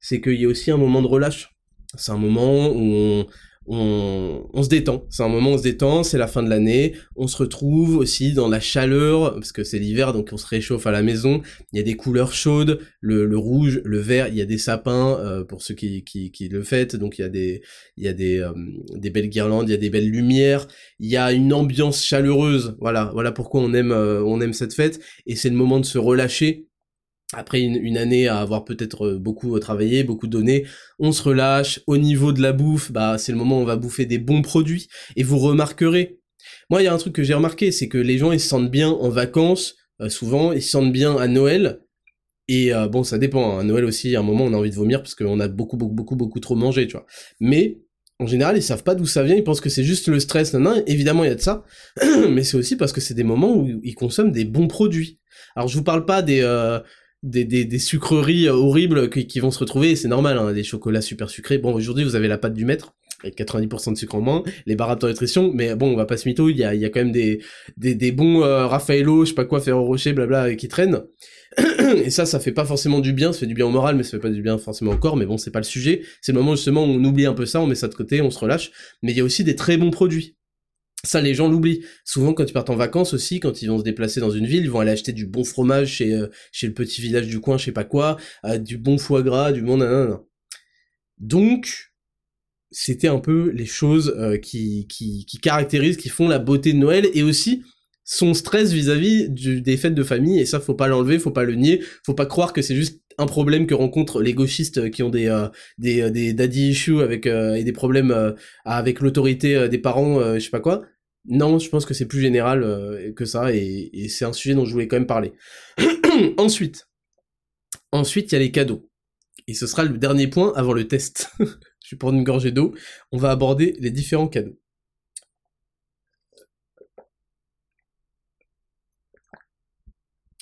C'est qu'il y a aussi un moment de relâche. C'est un moment où on, on, se détend. C'est un moment où on se détend, c'est la fin de l'année. On se retrouve aussi dans la chaleur, parce que c'est l'hiver, donc on se réchauffe à la maison. Il y a des couleurs chaudes, le, rouge, le vert, il y a des sapins, euh, pour ceux qui, qui, qui, le fêtent, donc il y a des, il y a des, euh, des belles guirlandes, il y a des belles lumières, il y a une ambiance chaleureuse. Voilà, voilà pourquoi on aime, euh, on aime cette fête. Et c'est le moment de se relâcher, après une, année à avoir peut-être euh, beaucoup euh, travaillé, beaucoup donné, on se relâche. Au niveau de la bouffe, bah c'est le moment où on va bouffer des bons produits. Et vous remarquerez, moi il y a un truc que j'ai remarqué, c'est que les gens ils se sentent bien en vacances, euh, souvent ils se sentent bien à Noël. Et bon ça dépend, hein. à Noël aussi, à un moment on a envie de vomir parce qu'on a beaucoup beaucoup beaucoup beaucoup trop mangé, tu vois. Mais en général, ils savent pas d'où ça vient, ils pensent que c'est juste le stress, non, évidemment il y a de ça, mais c'est aussi parce que c'est des moments où ils consomment des bons produits. Alors je vous parle pas des, des, des, des, sucreries euh, horribles qui, qui vont se retrouver, c'est normal, hein, des chocolats super sucrés. Bon, aujourd'hui, vous avez la pâte du maître, avec 90% de sucre en moins, les barres de nutrition, mais bon, on va pas se mytho, il y a, il y a quand même des, des, des bons euh, Raffaello, je sais pas quoi, Ferro Rocher, blabla, qui traînent. Et ça, ça fait pas forcément du bien, ça fait du bien au moral, mais ça fait pas du bien forcément au corps, mais bon, c'est pas le sujet. C'est le moment justement où on oublie un peu ça, on met ça de côté, on se relâche. Mais il y a aussi des très bons produits. Ça, les gens l'oublient. Souvent, quand ils partent en vacances aussi, quand ils vont se déplacer dans une ville, ils vont aller acheter du bon fromage chez, euh, chez le petit village du coin, je sais pas quoi, euh, du bon foie gras, du bon nanana. Donc, c'était un peu les choses euh, qui, qui, qui caractérisent, qui font la beauté de Noël, et aussi son stress vis-à-vis des fêtes de famille, et ça, faut pas l'enlever, faut pas le nier, faut pas croire que c'est juste un problème que rencontrent les gauchistes qui ont des euh, des, euh, des daddy issues avec euh, et des problèmes avec l'autorité des parents, je sais pas quoi. Non, je pense que c'est plus général que ça et, et c'est un sujet dont je voulais quand même parler. ensuite, ensuite il y a les cadeaux et ce sera le dernier point avant le test. je vais prendre une gorgée d'eau. On va aborder les différents cadeaux.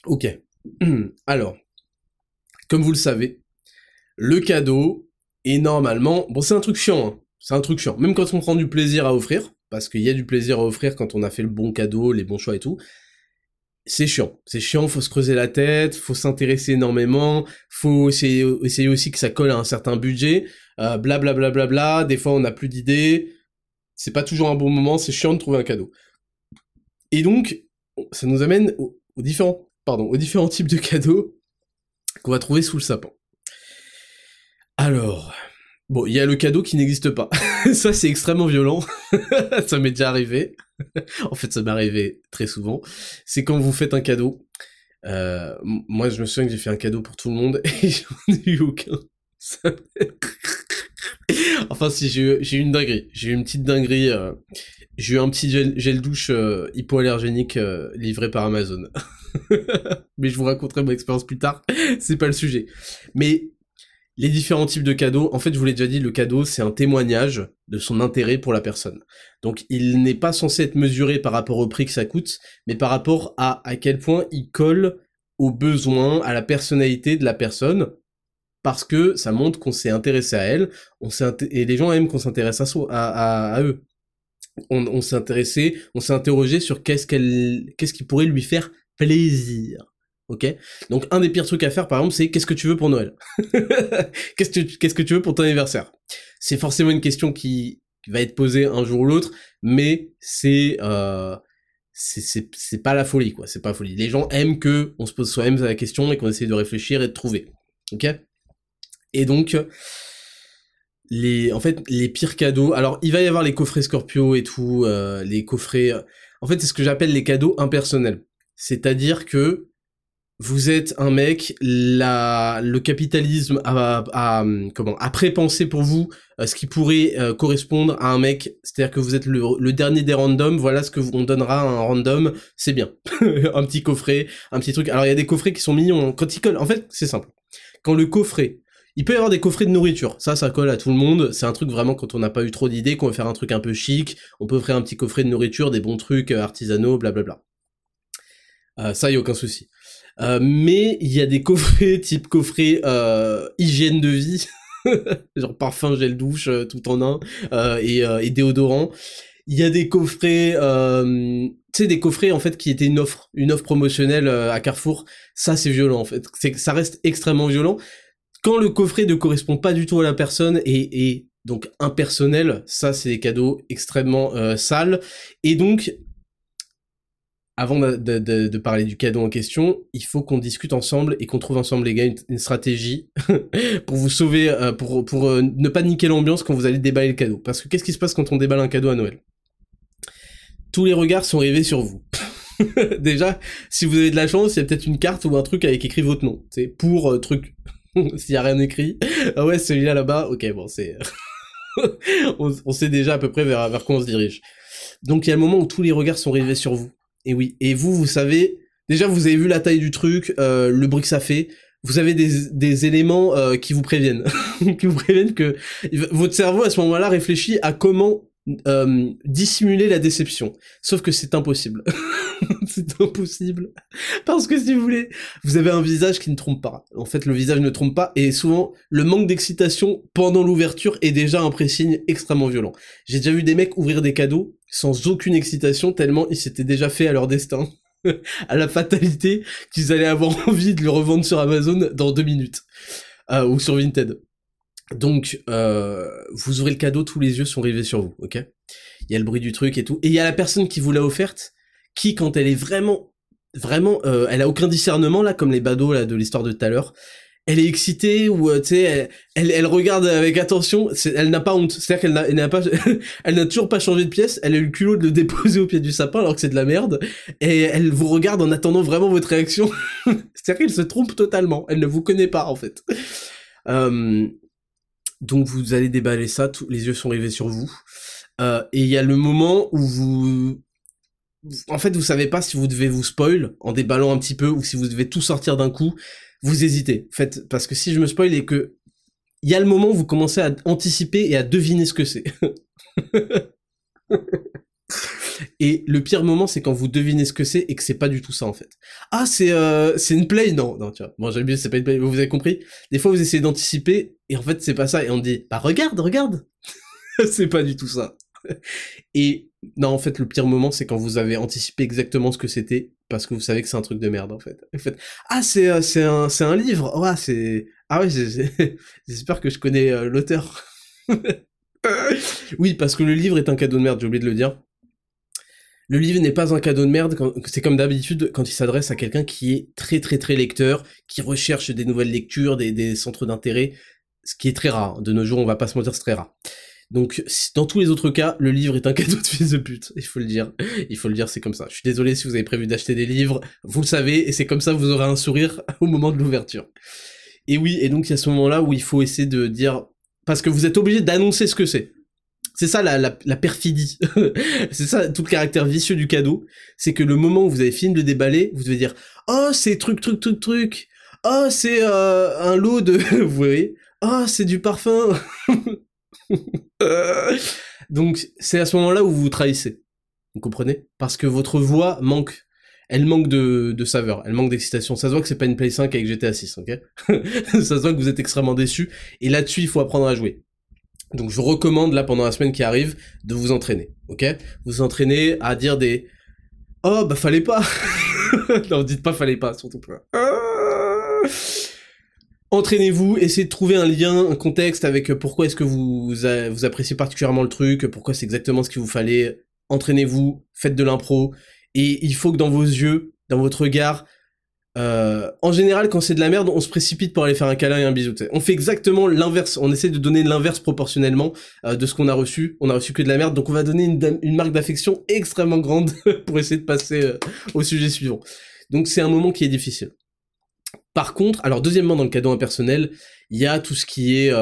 Ok. Alors, comme vous le savez, le cadeau est normalement... Bon, c'est un truc chiant, hein. c'est un truc chiant. Même quand on prend du plaisir à offrir, parce qu'il y a du plaisir à offrir quand on a fait le bon cadeau, les bons choix et tout, c'est chiant. C'est chiant, faut se creuser la tête, faut s'intéresser énormément, faut essayer, aussi que ça colle à un certain budget, blablabla, euh, bla, bla, bla, des fois on n'a plus d'idées, c'est pas toujours un bon moment, c'est chiant de trouver un cadeau. Et donc, ça nous amène aux, différents, pardon, aux différents types de cadeaux qu'on va trouver sous le sapin. Alors, bon, il y a le cadeau qui n'existe pas. ça, c'est extrêmement violent. ça m'est déjà arrivé. en fait, ça m'est arrivé très souvent. C'est quand vous faites un cadeau. Euh, moi, je me souviens que j'ai fait un cadeau pour tout le monde et j'en ai eu aucun. enfin, si, j'ai eu une dinguerie. J'ai eu une petite dinguerie. Euh, j'ai eu un petit gel, douche euh, hypoallergénique euh, livré par Amazon. Mais je vous raconterai mon expérience plus tard, c'est pas le sujet. Mais les différents types de cadeaux, en fait, je vous l'ai déjà dit, le cadeau, c'est un témoignage de son intérêt pour la personne. Donc, il n'est pas censé être mesuré par rapport au prix que ça coûte, mais par rapport à à quel point il colle aux besoins, à la personnalité de la personne, parce que ça montre qu'on s'est intéressé à elle, on et les gens aiment qu'on s'intéresse à, à, à, eux. On, s'est intéressé, on s'est interrogé sur qu'est-ce qu'elle, qu'est-ce qui pourrait lui faire plaisir. Ok? Donc un des pires trucs à faire par exemple c'est qu'est-ce que tu veux pour Noël? Qu'est-ce que que tu veux pour ton anniversaire? C'est forcément une question qui va être posée un jour ou l'autre, mais c'est euh, c'est c'est pas la folie quoi, c'est pas la folie. Les gens aiment que on se pose soi-même la question et qu'on essaie de réfléchir et de trouver. Ok? Et donc les en fait les pires cadeaux. Alors il va y avoir les coffrets Scorpio et tout, euh, les coffrets. En fait c'est ce que j'appelle les cadeaux impersonnels. C'est-à-dire que vous êtes un mec, la, le capitalisme a, a, comment, a pré-pensé pour vous euh, ce qui pourrait euh, correspondre à un mec, c'est-à-dire que vous êtes le, dernier des randoms, voilà ce que vous, on donnera à un random, c'est bien. un petit coffret, un petit truc. Alors il y a des coffrets qui sont mignons, hein. quand ils collent, en fait c'est simple. Quand le coffret, il peut y avoir des coffrets de nourriture, ça ça colle à tout le monde, c'est un truc vraiment quand on n'a pas eu trop d'idées, qu'on veut faire un truc un peu chic, on peut offrir un petit coffret de nourriture, des bons trucs euh, artisanaux, blablabla. Euh, ça, y a aucun souci. Euh, mais il y a des coffrets type coffret euh, hygiène de vie, genre parfum, gel douche, tout en un, et, et, déodorant. Il y a des coffrets, tu sais, des coffrets en fait qui étaient une offre, une offre promotionnelle à Carrefour. Ça, c'est violent en fait. Ça reste extrêmement violent. Quand le coffret ne correspond pas du tout à la personne et, et donc impersonnel, ça c'est des cadeaux extrêmement sales. Et donc avant de, parler du cadeau en question, il faut qu'on discute ensemble et qu'on trouve ensemble, les gars, une, stratégie pour vous sauver, euh, pour, pour euh, ne pas niquer l'ambiance quand vous allez déballer le cadeau. Parce que qu'est-ce qui se passe quand on déballe un cadeau à Noël? Tous les regards sont rivés sur vous. Déjà, si vous avez de la chance, il y a peut-être une carte ou un truc avec écrit votre nom. C'est pour euh, truc. S'il y a rien écrit. Ah ouais, celui-là là-bas, ok, bon, c'est... on, sait déjà à peu près vers, vers quoi on se dirige. Donc il y a le moment où tous les regards sont rivés sur vous et oui. Et vous, vous savez, déjà vous avez vu la taille du truc, euh, le bruit que ça fait. Vous avez des, des éléments euh, qui vous préviennent, qui vous préviennent que votre cerveau à ce moment-là réfléchit à comment euh, dissimuler la déception. Sauf que c'est impossible. c'est impossible. Parce que si vous voulez, vous avez un visage qui ne trompe pas. En fait, le visage ne trompe pas, et souvent, le manque d'excitation pendant l'ouverture est déjà un pré-signe extrêmement violent. J'ai déjà vu des mecs ouvrir des cadeaux sans aucune excitation, tellement ils s'étaient déjà fait à leur destin. à la fatalité qu'ils allaient avoir envie de le revendre sur Amazon dans deux minutes. Euh, ou sur Vinted. Donc, euh, vous ouvrez le cadeau, tous les yeux sont rivés sur vous, ok? Il y a le bruit du truc et tout. Et il y a la personne qui vous l'a offerte, qui, quand elle est vraiment, vraiment, euh, elle a aucun discernement, là, comme les badauds là, de l'histoire de tout à l'heure, elle est excitée ou euh, tu sais elle, elle, regarde avec attention elle n'a pas honte. C'est-à-dire qu'elle n'a pas elle n'a toujours pas changé de pièce elle a eu le culot de le déposer au pied du sapin alors que c'est de la merde et elle vous regarde en attendant vraiment votre réaction. C'est-à-dire qu'elle se trompe totalement elle ne vous connaît pas en fait. Euh, donc vous allez déballer ça, tous les yeux sont rivés sur vous. Et il y a le moment où vous... En fait, vous savez pas si vous devez vous spoil en déballant un petit peu ou si vous devez tout sortir d'un coup. Vous hésitez. Faites parce que si je me spoil et que il y a le moment où vous commencez à anticiper et à deviner ce que c'est. Et le pire moment, c'est quand vous devinez ce que c'est et que c'est pas du tout ça en fait. Ah, c'est euh, c'est une play? Non, non, tu vois. Bon, j'aime bien, c'est pas une play. Vous avez compris Des fois, vous essayez d'anticiper et en fait, c'est pas ça. Et on dit, bah regarde, regarde. c'est pas du tout ça. Et non, en fait, le pire moment, c'est quand vous avez anticipé exactement ce que c'était parce que vous savez que c'est un truc de merde en fait. Ah, c'est euh, un un livre. Ouais, c'est ah ouais, j'espère que je connais euh, l'auteur. oui, parce que le livre est un cadeau de merde. J'ai oublié de le dire. Le livre n'est pas un cadeau de merde, c'est comme d'habitude quand il s'adresse à quelqu'un qui est très très très lecteur, qui recherche des nouvelles lectures, des, centres d'intérêt, ce qui est très rare. De nos jours, on va pas se mentir, c'est très rare. Donc, dans tous les autres cas, le livre est un cadeau de fils de pute. Il faut le dire. Il faut le dire, c'est comme ça. Je suis désolé si vous avez prévu d'acheter des livres. Vous le savez, et c'est comme ça vous aurez un sourire au moment de l'ouverture. Et oui, et donc il y a ce moment-là où il faut essayer de dire, parce que vous êtes obligé d'annoncer ce que c'est. C'est ça la, la, perfidie. c'est ça tout le caractère vicieux du cadeau. C'est que le moment où vous avez fini de le déballer, vous devez dire Oh, c'est truc, truc, truc, truc. Oh, c'est euh, un lot de... vous voyez Oh, c'est du parfum. Donc, c'est à ce moment-là où vous vous trahissez. Vous comprenez? Parce que votre voix manque. Elle manque de, saveur, elle manque d'excitation. Ça se voit que c'est pas une Play 5 avec GTA 6, ok? Ça se voit que vous êtes extrêmement déçu. Et là-dessus, il faut apprendre à jouer. Donc je recommande là pendant la semaine qui arrive de vous entraîner, ok? Vous entraîner à dire des oh bah fallait pas. non dites pas fallait pas surtout pas. Entraînez-vous, essayez de trouver un lien, un contexte avec pourquoi est-ce que vous, vous appréciez particulièrement le truc, pourquoi c'est exactement ce qu'il vous fallait. Entraînez-vous, faites de l'impro, et il faut que dans vos yeux, dans votre regard, euh, en général, quand c'est de la merde, on se précipite pour aller faire un câlin et un bisou. On fait exactement l'inverse. On essaie de donner l'inverse proportionnellement euh, de ce qu'on a reçu. On a reçu que de la merde, donc on va donner une, marque d'affection extrêmement grande pour essayer de passer euh, au sujet suivant. Donc c'est un moment qui est difficile. Par contre, alors deuxièmement dans le cadeau impersonnel, il y a tout ce qui est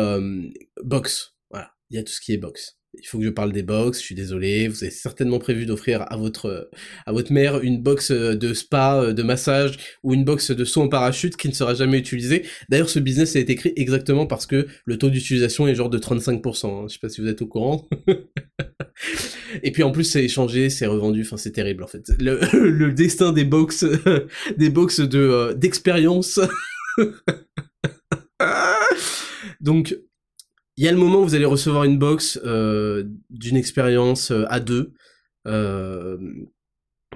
box. Voilà, il y a tout ce qui est box il faut que je parle des box, je suis désolé, vous avez certainement prévu d'offrir à votre, à votre mère une box de spa, de massage, ou une box de saut en parachute qui ne sera jamais utilisée. D'ailleurs, ce business a été écrit exactement parce que le taux d'utilisation est genre de 35%, hein. je sais pas si vous êtes au courant. Et puis en plus, c'est échangé, c'est revendu, enfin c'est terrible en fait. Le, le destin des box, des box de, euh, d'expérience. Donc, il y a le moment où vous allez recevoir une box euh, d'une expérience euh, à deux. Euh,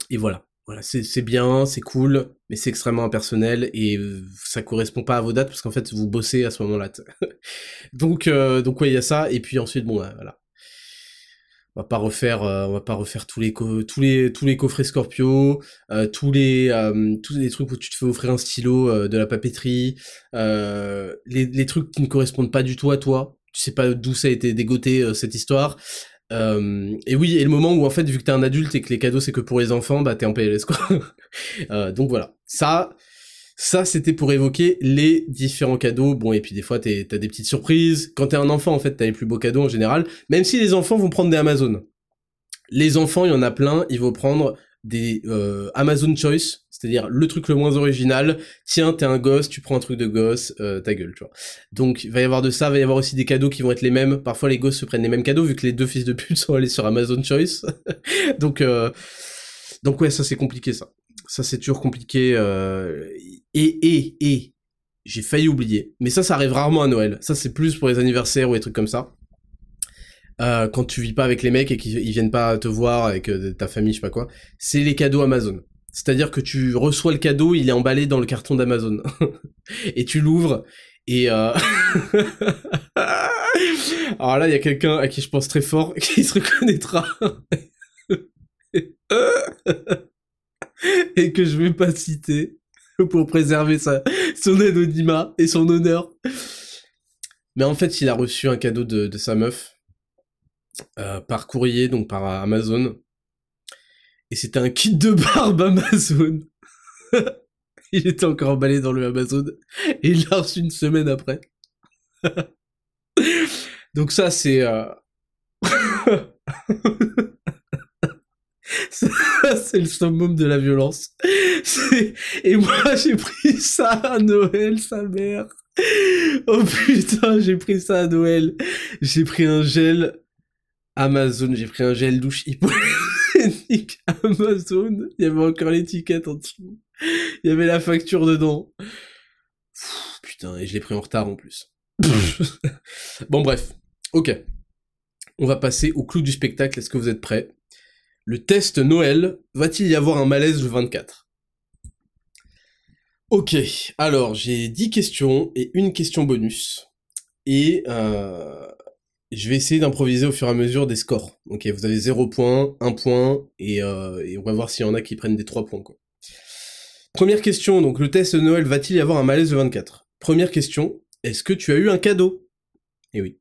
et voilà. Voilà, c'est bien, c'est cool, mais c'est extrêmement impersonnel et ça correspond pas à vos dates parce qu'en fait vous bossez à ce moment-là. donc donc ouais, il y a ça et puis ensuite bon voilà. On va pas refaire on va pas refaire tous les tous les tous les coffrets Scorpio, tous les tous les trucs où tu te fais offrir un stylo de la papeterie, les, les trucs qui ne correspondent pas du tout à toi tu sais pas d'où ça a été dégoté euh, cette histoire. Euh, et oui, et le moment où en fait, vu que t'es un adulte et que les cadeaux c'est que pour les enfants, bah t'es en PLS quoi. euh, donc voilà, ça, ça c'était pour évoquer les différents cadeaux. Bon, et puis des fois t'as des petites surprises. Quand t'es un enfant, en fait, t'as les plus beaux cadeaux en général. Même si les enfants vont prendre des Amazon. Les enfants, il y en a plein, ils vont prendre des euh, Amazon Choice, c'est-à-dire le truc le moins original. Tiens, t'es un gosse, tu prends un truc de gosse, euh, ta gueule, tu vois. Donc il va y avoir de ça, il va y avoir aussi des cadeaux qui vont être les mêmes. Parfois les gosses se prennent les mêmes cadeaux vu que les deux fils de pute sont allés sur Amazon Choice. Donc euh, Donc ouais, ça c'est compliqué ça. Ça c'est toujours compliqué. Euh, et, et, et, j'ai failli oublier. Mais ça, ça arrive rarement à Noël. Ça c'est plus pour les anniversaires ou des trucs comme ça. Euh, quand tu vis pas avec les mecs et qu'ils viennent pas te voir avec euh, ta famille, je sais pas quoi, c'est les cadeaux Amazon. C'est-à-dire que tu reçois le cadeau, il est emballé dans le carton d'Amazon. et tu l'ouvres, et... Euh... Alors là, il y a quelqu'un à qui je pense très fort, qui se reconnaîtra. et que je vais pas citer pour préserver sa, son anonymat et son honneur. Mais en fait, il a reçu un cadeau de, de sa meuf euh, par courrier, donc par Amazon. Et c'était un kit de barbe Amazon. il était encore emballé dans le Amazon. Et il l'a reçu une semaine après. donc ça, c'est... Euh... c'est le summum de la violence. Et moi, j'ai pris ça à Noël, sa mère. Oh putain, j'ai pris ça à Noël. J'ai pris un gel Amazon, j'ai pris un gel douche hypoallergénique Amazon. Il y avait encore l'étiquette en dessous. Il y avait la facture dedans. putain, et je l'ai pris en retard en plus. bon bref, ok. On va passer au clou du spectacle. Est-ce que vous êtes prêts? Le test Noël, va-t-il y avoir un malaise le 24 Ok, alors j'ai 10 questions et une question bonus. Et euh, je vais essayer d'improviser au fur et à mesure des scores. Ok, vous avez 0 points, 1 point, et, euh, on va voir s'il y en a qui prennent des 3 points. Première question, donc le test de Noël va-t-il y avoir un malaise de 24 Première question, est-ce que tu as eu un cadeau? Eh oui.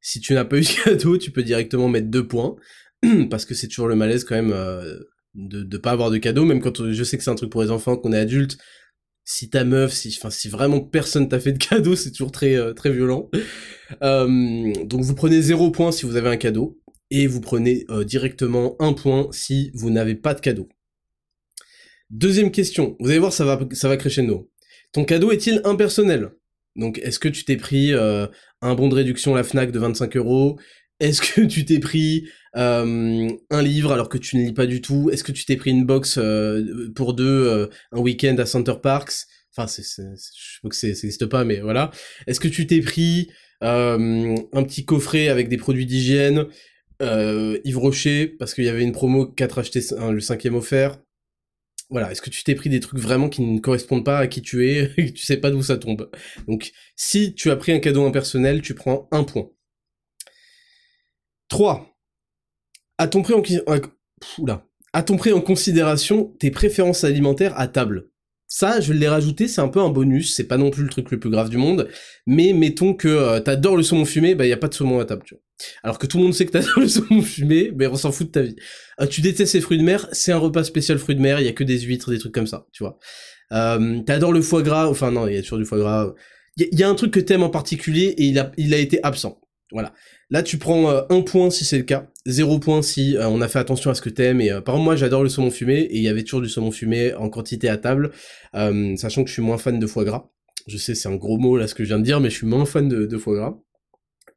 Si tu n'as pas eu de cadeau, tu peux directement mettre 2 points, parce que c'est toujours le malaise quand même euh, de ne pas avoir de cadeau, même quand je sais que c'est un truc pour les enfants, qu'on est adulte, si ta meuf, si, enfin, si vraiment personne t'a fait de cadeau, c'est toujours très, euh, très violent. Euh, donc vous prenez 0 point si vous avez un cadeau, et vous prenez euh, directement un point si vous n'avez pas de cadeau. Deuxième question, vous allez voir, ça va, ça va crescendo. Ton cadeau est-il impersonnel? Donc est-ce que tu t'es pris un bon de réduction à la FNAC de 25 euros? Est-ce que tu t'es pris euh, un livre alors que tu ne lis pas du tout Est-ce que tu t'es pris une box euh, pour deux euh, un week-end à Center Parks? Enfin, c'est, je sais que ça n'existe pas, mais voilà. Est-ce que tu t'es pris un petit coffret avec des produits d'hygiène Yves Rocher, parce qu'il y avait une promo 4 achetés le cinquième offert? Voilà, est-ce que tu t'es pris des trucs vraiment qui ne correspondent pas à qui tu es et tu sais pas d'où ça tombe? Donc, si tu as pris un cadeau impersonnel, tu prends un point. 3. A-t-on pris en... considération tes préférences alimentaires à table ça, je l'ai rajouté, c'est un peu un bonus, c'est pas non plus le truc le plus grave du monde, mais mettons que euh, t'adores le saumon fumé, bah y a pas de saumon à table, tu vois. Alors que tout le monde sait que t'adores le saumon fumé, mais on s'en fout de ta vie. Euh, tu détestes les fruits de mer, c'est un repas spécial fruits de mer, y a que des huîtres, des trucs comme ça, tu vois. Euh, t'adores le foie gras, enfin non, il y a toujours du foie gras. Il y, a un truc que t'aimes en particulier et il a été absent. Voilà. Là, tu prends euh, un point si c'est le cas, zéro point si euh, on a fait attention à ce que t'aimes. Et euh, par exemple, moi, j'adore le saumon fumé et il y avait toujours du saumon fumé en quantité à table, sachant que je suis moins fan de foie gras. Je sais, c'est un gros mot là ce que je viens de dire, mais je suis moins fan de, de foie gras.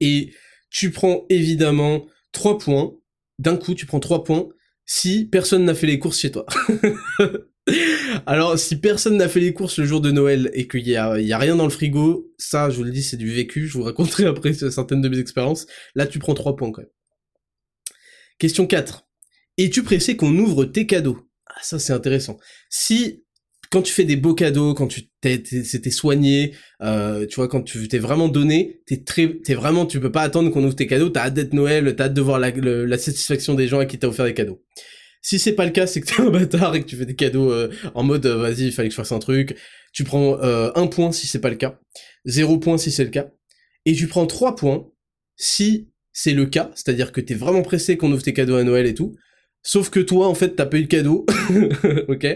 Et tu prends évidemment trois points. D'un coup, tu prends trois points si personne n'a fait les courses chez toi. Alors, si personne n'a fait les courses le jour de Noël et qu'il y a, y a rien dans le frigo, ça, je vous le dis, c'est du vécu. Je vous raconterai après certaines de mes expériences. Là, tu prends 3 points quand même. Question 4. Es-tu pressé qu'on ouvre tes cadeaux? Ah, ça, c'est intéressant. Si, quand tu fais des beaux cadeaux, quand tu t'es soigné, euh, tu vois, quand tu t'es vraiment donné, t'es très, t'es vraiment, tu peux pas attendre qu'on ouvre tes cadeaux, t'as hâte d'être Noël, t'as hâte de voir la, la satisfaction des gens à qui t'as offert des cadeaux. Si c'est pas le cas, c'est que t'es un bâtard et que tu fais des cadeaux euh, en mode euh, vas-y, il fallait que je fasse un truc. Tu prends euh, un point si c'est pas le cas, zéro point si c'est le cas, et tu prends trois points si c'est le cas, c'est-à-dire que t'es vraiment pressé qu'on ouvre tes cadeaux à Noël et tout. Sauf que toi, en fait, t'as pas eu de cadeau, ok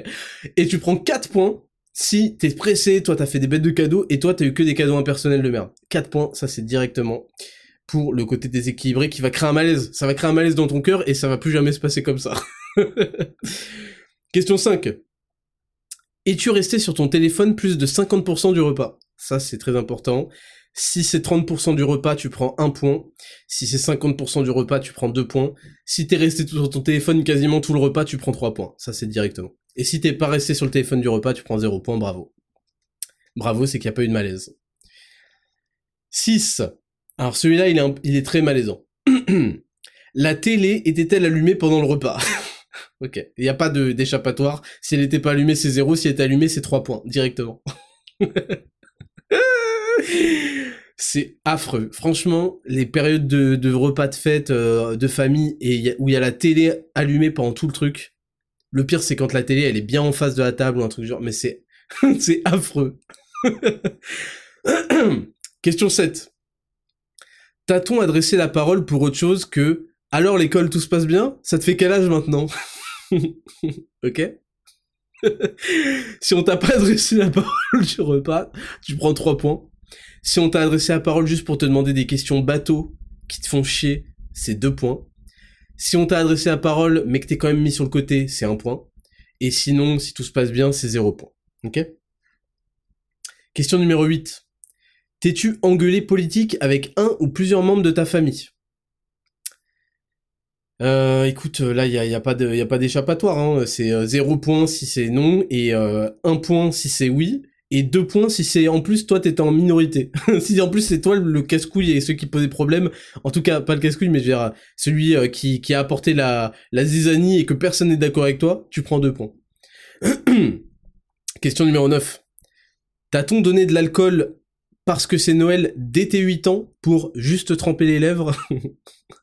Et tu prends 4 points si t'es pressé, toi t'as fait des bêtes de cadeaux, et toi t'as eu que des cadeaux impersonnels de merde. 4 points, ça c'est directement pour le côté déséquilibré qui va créer un malaise. Ça va créer un malaise dans ton cœur et ça va plus jamais se passer comme ça. Question 5. Es-tu resté sur ton téléphone plus de 50% du repas? Ça, c'est très important. Si c'est 30% du repas, tu prends un point. Si c'est 50% du repas, tu prends deux points. Si t'es resté sur ton téléphone quasiment tout le repas, tu prends trois points. Ça, c'est directement. Et si t'es pas resté sur le téléphone du repas, tu prends zéro point, bravo. Bravo, c'est qu'il n'y a pas eu de malaise. 6. Alors celui-là, il, est il est très malaisant. La télé était-elle allumée pendant le repas? Ok, il n'y a pas d'échappatoire. Si elle n'était pas allumée, c'est zéro. Si elle était allumée, c'est trois points, directement. c'est affreux. Franchement, les périodes de, repas de fête, euh, de famille, et où il y a la télé allumée pendant tout le truc, le pire, c'est quand la télé, elle est bien en face de la table ou un truc genre, mais c'est, c'est affreux. Question 7. T'a-t-on adressé la parole pour autre chose que alors l'école tout se passe bien? Ça te fait quel âge maintenant? Ok Si on t'a pas adressé la parole du repas, tu prends 3 points. Si on t'a adressé la parole juste pour te demander des questions bateaux qui te font chier, c'est 2 points. Si on t'a adressé la parole mais que t'es quand même mis sur le côté, c'est 1 point. Et sinon, si tout se passe bien, c'est 0 point. Ok? Question numéro 8. T'es-tu engueulé politique avec un ou plusieurs membres de ta famille? Euh, écoute, là, il y a, pas de, y a pas d'échappatoire. Hein. C'est euh, zéro point si c'est non et euh, un point si c'est oui et deux points si c'est en plus toi t'étais en minorité. si en plus c'est toi le casse-couille et ceux qui posaient problème, en tout cas pas le casse-couille mais je veux dire celui euh, qui, a apporté la, la zizanie et que personne n'est d'accord avec toi, tu prends deux points. Question numéro 9. T'a-t-on donné de l'alcool parce que c'est Noël dès tes 8 ans pour juste tremper les lèvres?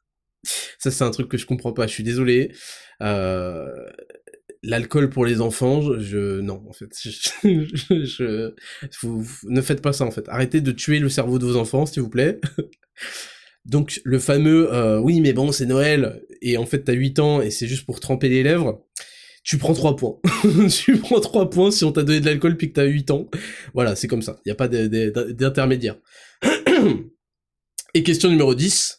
Ça c'est un truc que je comprends pas, je suis désolé. Euh, l'alcool pour les enfants, je, non en fait, ne faites pas ça en fait. Arrêtez de tuer le cerveau de vos enfants s'il vous plaît. Donc le fameux euh, oui mais bon c'est Noël et en fait t'as 8 ans et c'est juste pour tremper les lèvres tu prends 3 points. tu prends 3 points si on t'a donné de l'alcool puis que t'as 8 ans. Voilà, c'est comme ça. Il n'y a pas d'intermédiaire. Et question numéro 10.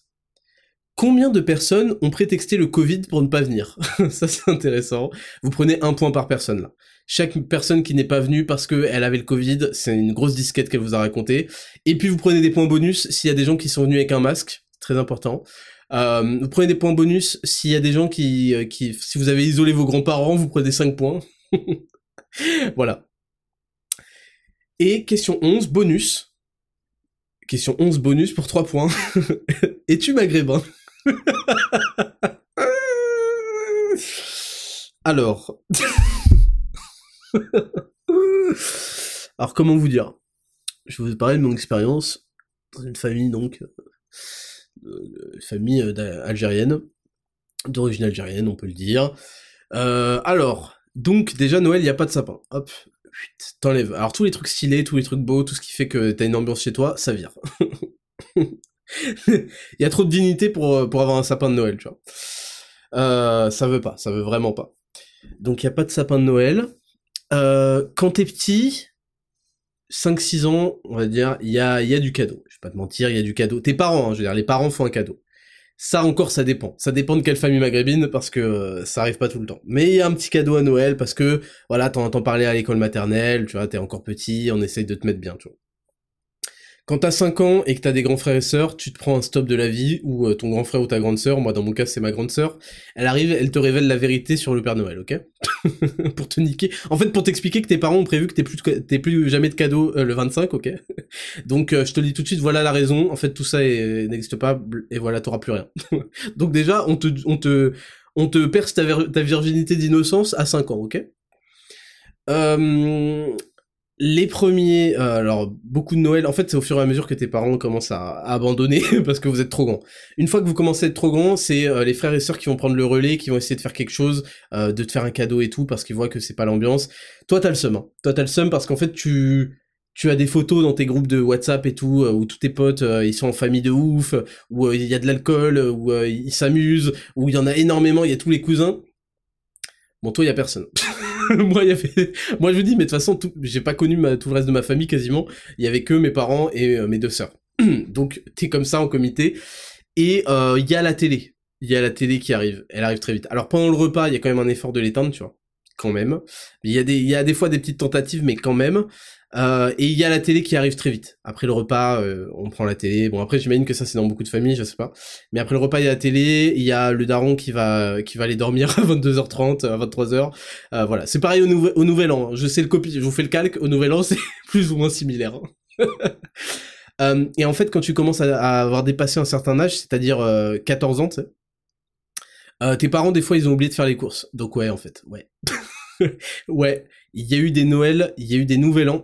Combien de personnes ont prétexté le Covid pour ne pas venir Ça c'est intéressant. Vous prenez un point par personne là. Chaque personne qui n'est pas venue parce qu'elle avait le Covid, c'est une grosse disquette qu'elle vous a raconté. Et puis vous prenez des points bonus s'il y a des gens qui sont venus avec un masque, très important. Euh, vous prenez des points bonus s'il y a des gens qui, euh, qui, si vous avez isolé vos grands-parents, vous prenez 5 points. voilà. Et question 11, bonus. Question 11, bonus pour 3 points. Es-tu maghrébin? Alors. Alors, comment vous dire? Je vais vous parler de mon expérience dans une famille, donc, euh, famille euh, algérienne, d'origine algérienne, on peut le dire. Euh, alors, donc déjà Noël, il n'y a pas de sapin. Hop, t'enlèves. Alors tous les trucs stylés, tous les trucs beaux, tout ce qui fait que t'as une ambiance chez toi, ça vire. il y a trop de dignité pour, pour avoir un sapin de Noël, tu vois. Euh, ça veut pas, ça veut vraiment pas. Donc il y a pas de sapin de Noël. Euh, quand t'es petit, 5-6 ans, on va dire, il y a, y a du cadeau. Je vais pas te mentir, il y a du cadeau. Tes parents, hein, je veux dire, les parents font un cadeau. Ça encore, ça dépend. Ça dépend de quelle famille maghrébine, parce que euh, ça arrive pas tout le temps. Mais il y a un petit cadeau à Noël, parce que, voilà, t'en entends parler à l'école maternelle, tu vois, t'es encore petit, on essaye de te mettre bien, tu vois. Quand t'as 5 ans et que t'as des grands frères et sœurs, tu te prends un stop de la vie, ou euh, ton grand frère ou ta grande sœur, moi dans mon cas c'est ma grande sœur, elle arrive, elle te révèle la vérité sur le Père Noël, ok? Pour te niquer. En fait, pour t'expliquer que tes parents ont prévu que t'aies plus, plus jamais de cadeau euh, le 25, ok? Donc euh, je te le dis tout de suite, voilà la raison, en fait tout ça n'existe pas, et voilà, t'auras plus rien. Donc déjà, on te, on on te perce ta, virginité d'innocence à 5 ans, ok? Les premiers, euh, alors beaucoup de Noël, en fait c'est au fur et à mesure que tes parents commencent à, abandonner parce que vous êtes trop grand. Une fois que vous commencez à être trop grand, c'est euh, les frères et sœurs qui vont prendre le relais, qui vont essayer de faire quelque chose, euh, de te faire un cadeau et tout parce qu'ils voient que c'est pas l'ambiance. Toi t'as le seum, hein. toi t'as le seum parce qu'en fait tu tu as des photos dans tes groupes de WhatsApp et tout où tous tes potes ils sont en famille de ouf, où il y a de l'alcool, où ils s'amusent, où il y en a énormément, il y a tous les cousins. Bon toi il y a personne. moi, je vous dis, mais de toute façon, j'ai pas connu tout le reste de ma famille quasiment. Il y avait que mes parents et euh, mes deux sœurs. Donc, t'es comme ça en comité. Et euh, il y a la télé. Il y a la télé qui arrive. Elle arrive très vite. Alors, pendant le repas, il y a quand même un effort de l'éteindre, tu vois. quand même. Il y a des, il y a des fois des petites tentatives, mais quand même. Euh, et il y a la télé qui arrive très vite. Après le repas, euh, on prend la télé. Bon après j'imagine que ça c'est dans beaucoup de familles, je sais pas. Mais après le repas il y a la télé, il y a le daron qui va qui va aller dormir à 22h30, à 23h. Euh, voilà, c'est pareil au, nouvel au nouvel an. Je sais le copie, je vous fais le calque. Au nouvel an c'est plus ou moins similaire. euh, et en fait quand tu commences à, avoir dépassé un certain âge, c'est-à-dire 14 ans, tu sais, tes parents des fois ils ont oublié de faire les courses. Donc ouais en fait, ouais. ouais, il y a eu des Noëls, il y a eu des Nouvel An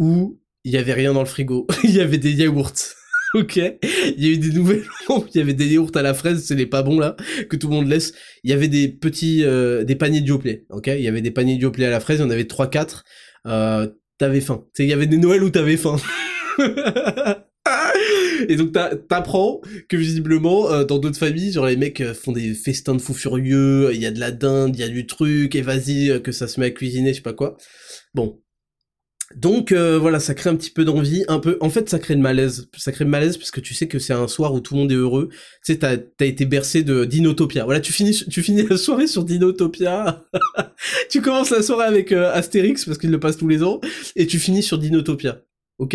où il y avait rien dans le frigo. il y avait des yaourts. ok? Il y a eu des nouvelles il y avait des yaourts à la fraise, c'est les pas bons là, que tout le monde laisse. Il y avait des petits, euh, des paniers Dioplay, ok? Il y avait des paniers Dioplay à la fraise, il y en avait 3-4. Euh, t'avais faim. Il y avait des Noëls où t'avais faim. Et donc t'apprends que visiblement euh, dans d'autres familles, genre les mecs euh, font des festins de fous furieux, il y a de la dinde, il y a du truc, et vas-y que ça se met à cuisiner, je sais pas quoi. Bon, donc euh, voilà, ça crée un petit peu d'envie, un peu. En fait, ça crée le malaise. Ça crée le malaise parce que tu sais que c'est un soir où tout le monde est heureux. Tu sais, t'as as été bercé de Dinotopia. Voilà, tu finis, tu finis la soirée sur Dinotopia. tu commences la soirée avec euh, Astérix parce qu'il le passe tous les ans, et tu finis sur Dinotopia. Ok?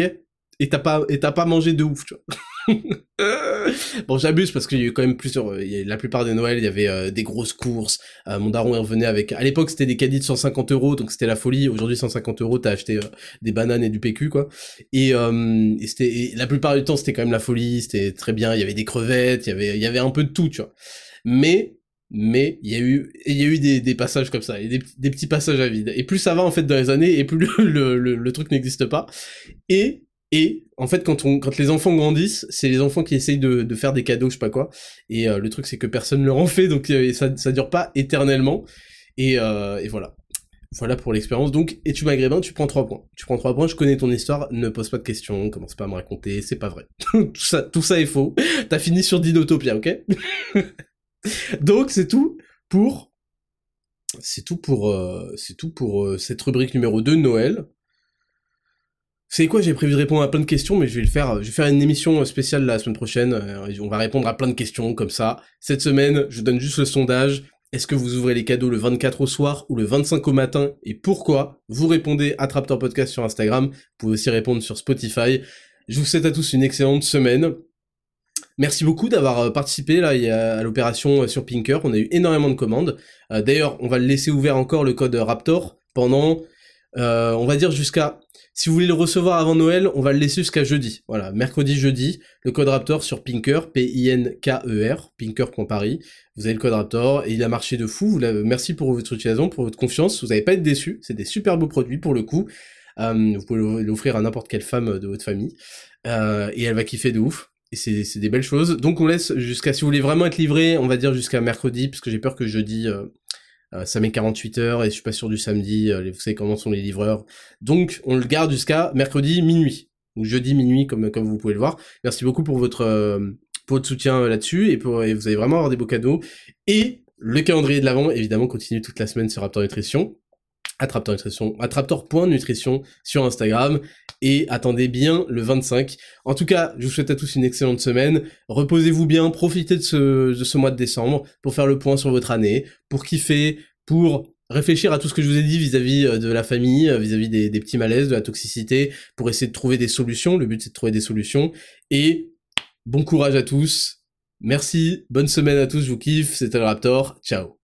Et t'as pas, et t'as pas mangé de ouf, tu vois. bon, j'abuse parce qu'il y a eu quand même plusieurs. Euh, il y a, la plupart des Noëls, il y avait euh, des grosses courses. Euh, mon daron revenait avec. À l'époque, c'était des caddies de 150 euros, donc c'était la folie. Aujourd'hui, 150 euros, t'as acheté des bananes et du PQ, quoi. Et, et c'était la plupart du temps, c'était quand même la folie. C'était très bien. Il y avait des crevettes, il y avait, il y avait un peu de tout, tu vois. Mais mais il y a eu il y a eu des, des passages comme ça, des petits passages à vide. Et plus ça va en fait dans les années, et plus le, le, le truc n'existe pas. Et et en fait, quand, on, quand les enfants grandissent, c'est les enfants qui essayent de, faire des cadeaux, je sais pas quoi. Et euh, le truc, c'est que personne ne leur en fait, donc euh, ça, ça dure pas éternellement. Et, euh, voilà. Voilà pour l'expérience. Donc, et tu maghrébin, tu prends trois points. Tu prends trois points, je connais ton histoire, ne pose pas de questions, commence pas à me raconter, c'est pas vrai. tout, ça, est faux. T'as fini sur Dinotopia, ok? Donc, c'est tout pour... C'est tout pour, c'est tout pour cette rubrique numéro 2 de Noël. C'est quoi J'ai prévu de répondre à plein de questions, mais je vais le faire. Je vais faire une émission spéciale la semaine prochaine. Euh, on va répondre à plein de questions comme ça. Cette semaine, je donne juste le sondage. Est-ce que vous ouvrez les cadeaux le 24 au soir ou le 25 au matin? Et pourquoi? Vous répondez à Traptor Podcast sur Instagram. Vous pouvez aussi répondre sur Spotify. Je vous souhaite à tous une excellente semaine. Merci beaucoup d'avoir euh, participé là à l'opération euh, sur Pinker. On a eu énormément de commandes. D'ailleurs, on va le laisser ouvert encore le code Raptor pendant, on va dire jusqu'à si vous voulez le recevoir avant Noël, on va le laisser jusqu'à jeudi. Voilà, mercredi, jeudi, le code Raptor sur Pinker, P-I-N-K-E-R, pinker.paris. Vous avez le code Raptor et il a marché de fou. Merci pour votre utilisation, pour votre confiance. Vous n'allez pas être déçus. C'est des super beaux produits pour le coup. Euh, vous pouvez l'offrir à n'importe quelle femme de votre famille. Euh, et elle va kiffer de ouf. Et c'est des belles choses. Donc on laisse jusqu'à, si vous voulez vraiment être livré, on va dire jusqu'à mercredi, parce que j'ai peur que jeudi, euh, euh, ça met 48 heures et je suis pas sûr du samedi, euh, vous savez comment sont les livreurs. Donc on le garde jusqu'à mercredi minuit, ou jeudi minuit comme, comme vous pouvez le voir. Merci beaucoup pour votre, euh, pour votre soutien là-dessus et, pour, et vous allez vraiment avoir des beaux cadeaux. Et le calendrier de l'avant, évidemment, continue toute la semaine sur Raptor Nutrition. Attraptor Nutrition, attraptor.nutrition sur Instagram et attendez bien le 25. En tout cas, je vous souhaite à tous une excellente semaine. Reposez-vous bien, profitez de ce, mois de décembre pour faire le point sur votre année, pour kiffer, pour réfléchir à tout ce que je vous ai dit vis-à-vis euh, de la famille, euh, vis-à-vis des, des petits malaises, de la toxicité, pour essayer de trouver des solutions. Le but c'est de trouver des solutions. Et bon courage à tous. Merci, bonne semaine à tous, je vous kiffe, c'était le Raptor, ciao